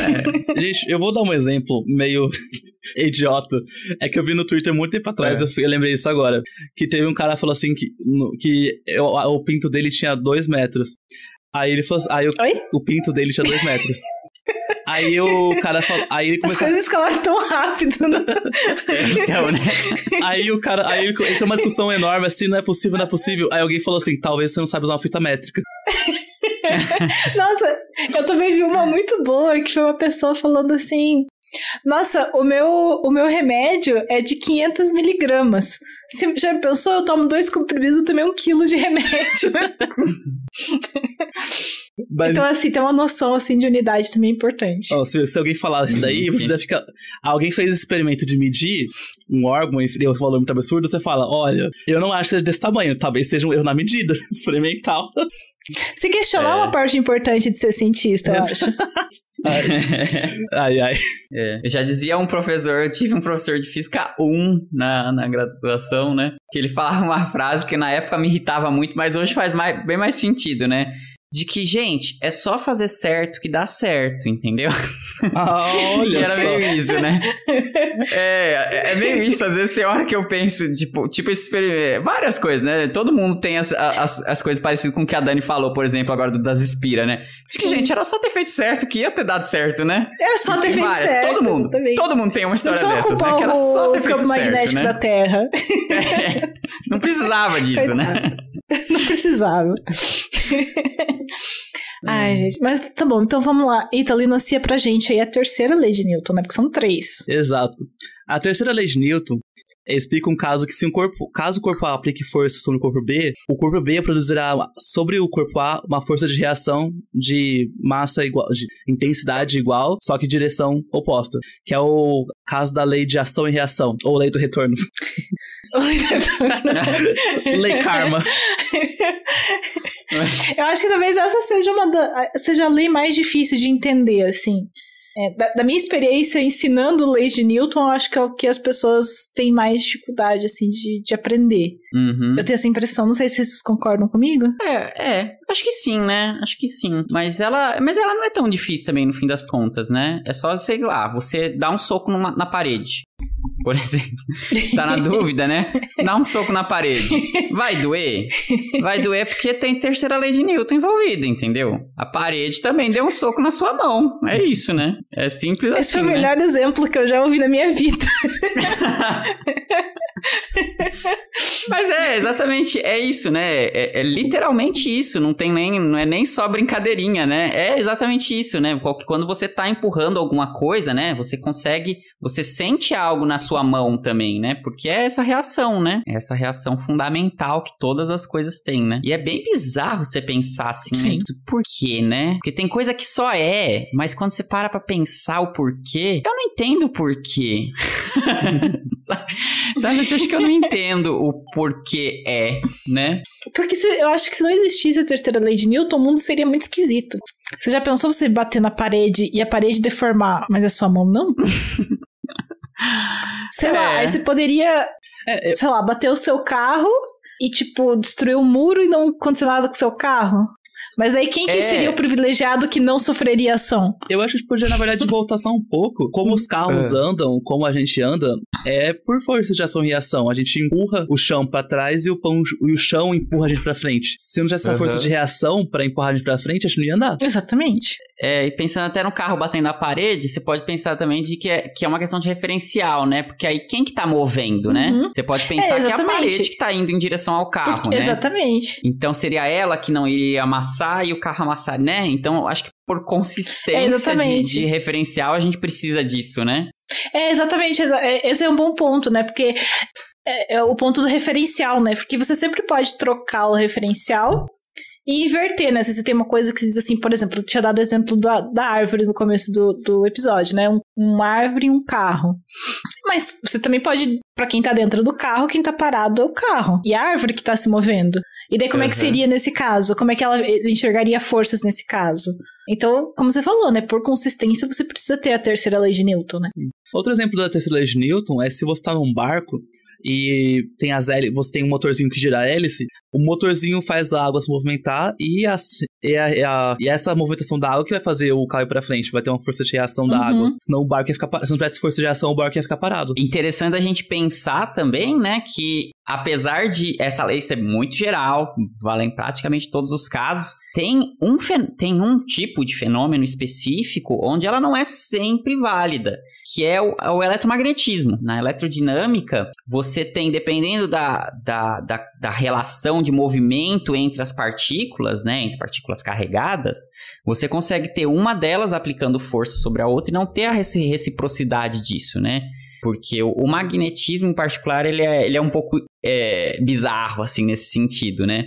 B: É, *laughs* gente, eu vou dar um exemplo meio *laughs* idiota. É que eu vi no Twitter muito tempo atrás,
C: É.
B: eu, fui- eu lembrei disso agora. Que teve um cara que falou assim que, no- que eu- o pinto dele tinha dois metros. Aí ele falou assim, aí o, pinto dele tinha dois metros. *laughs* Aí o cara falou. Aí ele
A: As
B: começou.
A: coisas escalaram tão rápido. Né?
C: Então, né?
B: Aí o cara. Aí ele entrou uma discussão enorme assim, não é possível, não é possível. Aí alguém falou assim: talvez você não saiba usar uma fita métrica. *laughs*
A: Nossa, eu também vi uma muito boa que foi uma pessoa falando assim. Nossa, o meu, o meu remédio é de 500 miligramas. Você já pensou? Eu tomo dois comprimidos, eu tomei um quilo de remédio. *laughs*
B: Mas
A: Então, assim, tem uma noção assim de unidade também importante.
B: Ó, se, se alguém falar isso daí,
C: Hum,
B: você já fica. Alguém fez esse experimento de medir um órgão e deu um valor muito absurdo, você fala: olha, eu não acho que seja desse tamanho, talvez seja um erro na medida *laughs* experimental.
A: Se questionar é uma parte importante de ser cientista, eu acho. *laughs*
B: ai, ai.
C: É. Eu já dizia um professor, eu tive um professor de física 1 na, na graduação, né? Que ele falava uma frase que na época me irritava muito, mas hoje faz mais, bem mais sentido, né? De que, gente, é só fazer certo que dá certo, entendeu?
B: Ah, olha *laughs*
C: era
B: só.
C: meio isso, né? *laughs* É, é meio isso. Às vezes tem hora que eu penso, tipo, tipo esse várias coisas, né? Todo mundo tem as, as, as coisas parecidas com o que a Dani falou, por exemplo, agora do, das Inspira, né? Que, gente, era só ter feito certo que ia ter dado certo, né?
A: Era só ter feito
C: várias,
A: certo.
C: Todo mundo,
A: exatamente.
C: todo mundo tem uma história
A: não
C: dessas, né? Que era só ter
A: o
C: feito
A: campo
C: certo,
A: magnético
C: né?
A: da Terra. *laughs*
C: É, não precisava disso, né?
A: Não precisava. Ai, gente. Mas tá bom, então vamos lá. Ita, enuncia pra gente aí a terceira lei de Newton, né? Porque são três.
B: Exato. A terceira lei de Newton explica um caso que se um corpo, caso o corpo A aplique força sobre o corpo B, o corpo B produzirá sobre o corpo A uma força de reação de massa igual, de intensidade igual, só que direção oposta, que é o caso da lei de ação e reação, ou lei do retorno. *laughs* *laughs* lei karma.
A: Eu acho que talvez essa seja uma da, seja a lei mais difícil de entender, assim. É, da, da, minha experiência ensinando leis de Newton, eu acho que é o que as pessoas têm mais dificuldade, assim, de, de aprender.
C: Uhum.
A: Eu tenho essa impressão, não sei se vocês concordam comigo.
C: É, é, acho que sim, né? Acho que sim. Mas ela, mas ela não é tão difícil também, no fim das contas, né? É só, sei lá, você dá um soco numa, na parede por exemplo. Tá na dúvida, né? Dá um soco na parede. Vai doer? Vai doer porque tem terceira lei de Newton envolvida, entendeu? A parede também deu um soco na sua mão. É isso, né? É simples
A: Esse
C: assim.
A: foi o
C: né?
A: melhor exemplo que eu já ouvi na minha vida. *laughs* *laughs*
C: Mas é, exatamente, é isso, né? É, é, literalmente isso, não tem nem, não é nem só brincadeirinha, né? É exatamente isso, né? Quando você tá empurrando alguma coisa, né? Você consegue, você sente algo na sua mão também, né? Porque é essa reação, né? É essa reação fundamental que todas as coisas têm, né? E é bem bizarro você pensar assim,
A: Sim.
C: né? Por quê, né? Porque tem coisa que só é, mas quando você para pra pensar o porquê, eu não entendo o porquê. *laughs* *laughs* Sabe? Sabe, você acha que eu não entendo o porquê é, né?
A: Porque se, eu acho que se não existisse a terceira lei de Newton, o mundo seria muito esquisito. Você já pensou você bater na parede e a parede deformar, mas é sua mão não? *laughs* sei
C: É.
A: lá, aí você poderia,
B: É, eu-
A: sei lá, bater o seu carro e, tipo, destruir o muro e não acontecer nada com o seu carro. Mas aí quem que
C: É.
A: seria o privilegiado que não sofreria ação?
B: Eu acho que podia, na verdade, voltar só um pouco. Como os carros
C: É.
B: andam, como a gente anda, é por força de ação e reação. A gente empurra o chão pra trás e o, pão, e o chão empurra a gente pra frente. Se não tivesse essa
C: Aham.
B: força de reação pra empurrar a gente pra frente, a gente não ia andar.
A: Exatamente.
C: É, e pensando até no carro batendo na parede, você pode pensar também de que é, que é uma questão de referencial, né? Porque aí quem que tá movendo, né?
A: Uhum.
C: Você pode pensar
A: É,
C: que é a parede que tá indo em direção ao carro,
A: Porque-
C: né?
A: Exatamente.
C: Então seria ela que não iria amassar e o carro amassar, né? Então eu acho que por
A: É,
C: consistência de,
A: exatamente.
C: de referencial a gente precisa disso, né?
A: É, exatamente. exa- é- Esse é um bom ponto, né? Porque é, é o ponto do referencial, né? Porque você sempre pode trocar o referencial e inverter, né? Se você tem uma coisa que diz assim, por exemplo, eu tinha dado exemplo da, da árvore no começo do, do episódio, né? Um, uma árvore e um carro. Mas você também pode, pra quem tá dentro do carro, quem tá parado é o carro. E a árvore que tá se movendo. E daí como é que
C: Uhum.
A: seria nesse caso? Como é que ela enxergaria forças nesse caso? Então, como você falou, né? Por consistência, você precisa ter a terceira lei de Newton, né?
B: Outro exemplo da terceira lei de Newton é se você tá num barco e tem as hélices, você tem um motorzinho que gira a hélice, o motorzinho faz da água se movimentar e, e a- e a- e essa movimentação da água que vai fazer o carro ir pra frente, vai ter uma força de reação da
A: Uhum.
B: água. Senão o barco ia ficar se não tivesse força de reação, o barco ia ficar parado.
C: Interessante a gente pensar também, né, que apesar de essa lei ser muito geral, vale em praticamente todos os casos, tem um, tem um tipo de fenômeno específico onde ela não é sempre válida, que é o, é o eletromagnetismo. Na eletrodinâmica, você tem, dependendo da, da, da, da relação de movimento entre as partículas, né, entre partículas carregadas, você consegue ter uma delas aplicando força sobre a outra e não ter a reci- reciprocidade disso, né? Porque o, o magnetismo, em particular, ele é, ele é um pouco é, bizarro, assim, nesse sentido, né?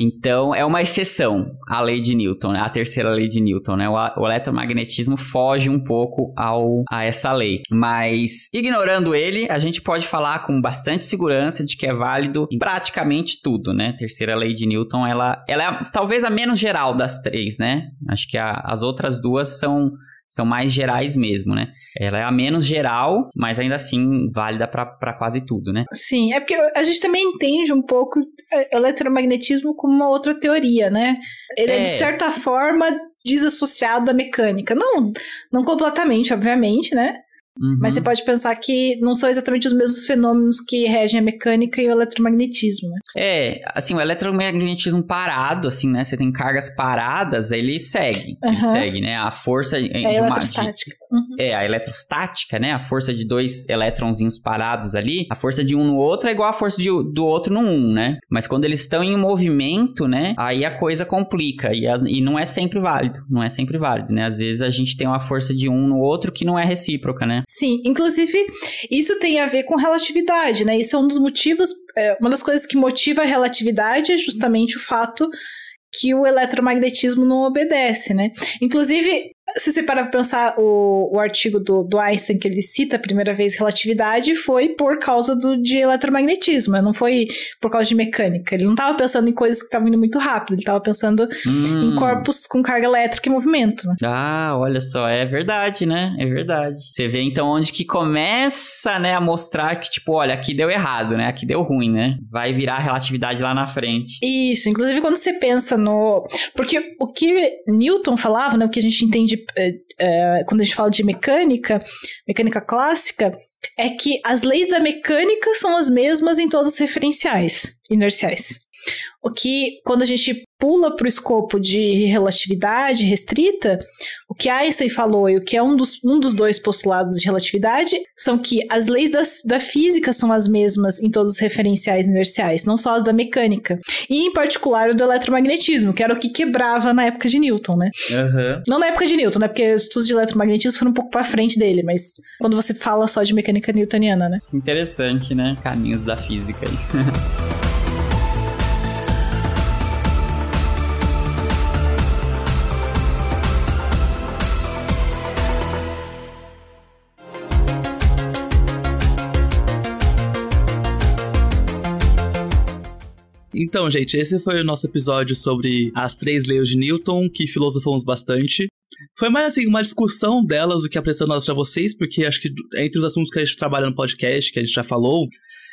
C: Então, é uma exceção à lei de Newton, né? a terceira lei de Newton, né? O, o eletromagnetismo foge um pouco ao, a essa lei. Mas, ignorando ele, a gente pode falar com bastante segurança de que é válido em praticamente tudo, né? A terceira lei de Newton, ela, ela é talvez a menos geral das três, né? Acho que a, as outras duas são são mais gerais mesmo, né? Ela é a menos geral, mas ainda assim válida para quase tudo, né?
A: Sim, é porque a gente também entende um pouco é, eletromagnetismo como uma outra teoria, né? Ele é, é de certa forma desassociado da mecânica. Não, não completamente, obviamente, né? Uhum. Mas você pode pensar que não são exatamente os mesmos fenômenos que regem a mecânica e o eletromagnetismo, né?
C: É, assim, o eletromagnetismo parado, assim, né? Você tem cargas paradas, ele segue. Uhum. Ele segue, né? A força
A: é
C: de
A: eletrostática.
C: De, uhum. É, a eletrostática, né? A força de dois elétronzinhos parados ali, a força de um no outro é igual a força de, do outro no um, né? Mas quando eles estão em movimento, né? Aí a coisa complica e, a, e não é sempre válido. Não é sempre válido, né? Às vezes a gente tem uma força de um no outro que não é recíproca, né?
A: Sim, inclusive isso tem a ver com relatividade, né? Isso é um dos motivos, é, uma das coisas que motiva a relatividade é justamente o fato que o eletromagnetismo não obedece, né? Inclusive, se você parar pra pensar o, o artigo do, do Einstein que ele cita a primeira vez relatividade foi por causa do, de eletromagnetismo, não foi por causa de mecânica. Ele não estava pensando em coisas que estavam indo muito rápido, ele estava pensando hum. em corpos com carga elétrica e movimento. Né?
C: Ah, olha só, é verdade, né? É verdade. Você vê então onde que começa, né, a mostrar que, tipo, olha, aqui deu errado, né? Aqui deu ruim, né? Vai virar relatividade lá na frente.
A: Isso, inclusive quando você pensa no. Porque o que Newton falava, né? O que a gente entende é, é, quando a gente fala de mecânica, mecânica clássica, é que as leis da mecânica são as mesmas em todos os referenciais inerciais. O que, quando a gente pula para o escopo de relatividade restrita, o que Einstein falou e o que é um dos, um dos dois postulados de relatividade são que as leis das, da física são as mesmas em todos os referenciais inerciais, não só as da mecânica. E, em particular, o do eletromagnetismo, que era o que quebrava na época de Newton, né?
C: Uhum.
A: Não na época de Newton, né? Porque os estudos de eletromagnetismo foram um pouco para frente dele, mas quando você fala só de mecânica newtoniana, né?
C: Interessante, né? Caminhos da física aí. *laughs*
B: Então, gente, esse foi o nosso episódio sobre as três leis de Newton, que filosofamos bastante. Foi mais assim, uma discussão delas do que apresentando elas pra vocês, porque acho que entre os assuntos que a gente trabalha no podcast, que a gente já falou,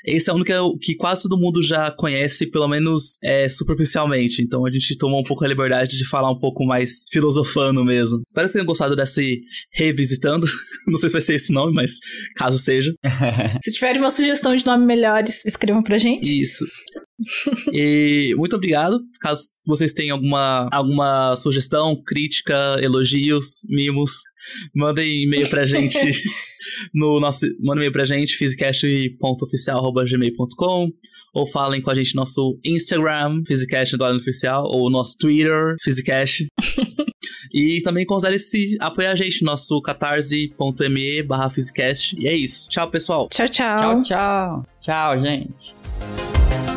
B: esse é um que, que quase todo mundo já conhece, pelo menos é, superficialmente. Então a gente tomou um pouco a liberdade de falar um pouco mais filosofando mesmo. Espero que vocês tenham gostado desse revisitando. *laughs* Não sei se vai ser esse nome, mas caso seja. *laughs*
A: se tiverem uma sugestão de nome melhores, escrevam pra gente.
B: Isso e muito obrigado. Caso vocês tenham alguma, alguma sugestão, crítica, elogios, mimos, mandem e-mail pra gente *laughs* no nosso. Mandem e-mail pra gente, physicast.oficial.gmail.com ou falem com a gente no nosso Instagram, Physicast do Oficial, ou nosso Twitter, Physicast. *laughs* E também considere se apoiar a gente no nosso catarse.me barra E é isso. Tchau, pessoal.
A: Tchau, tchau.
C: Tchau, tchau. Tchau, gente.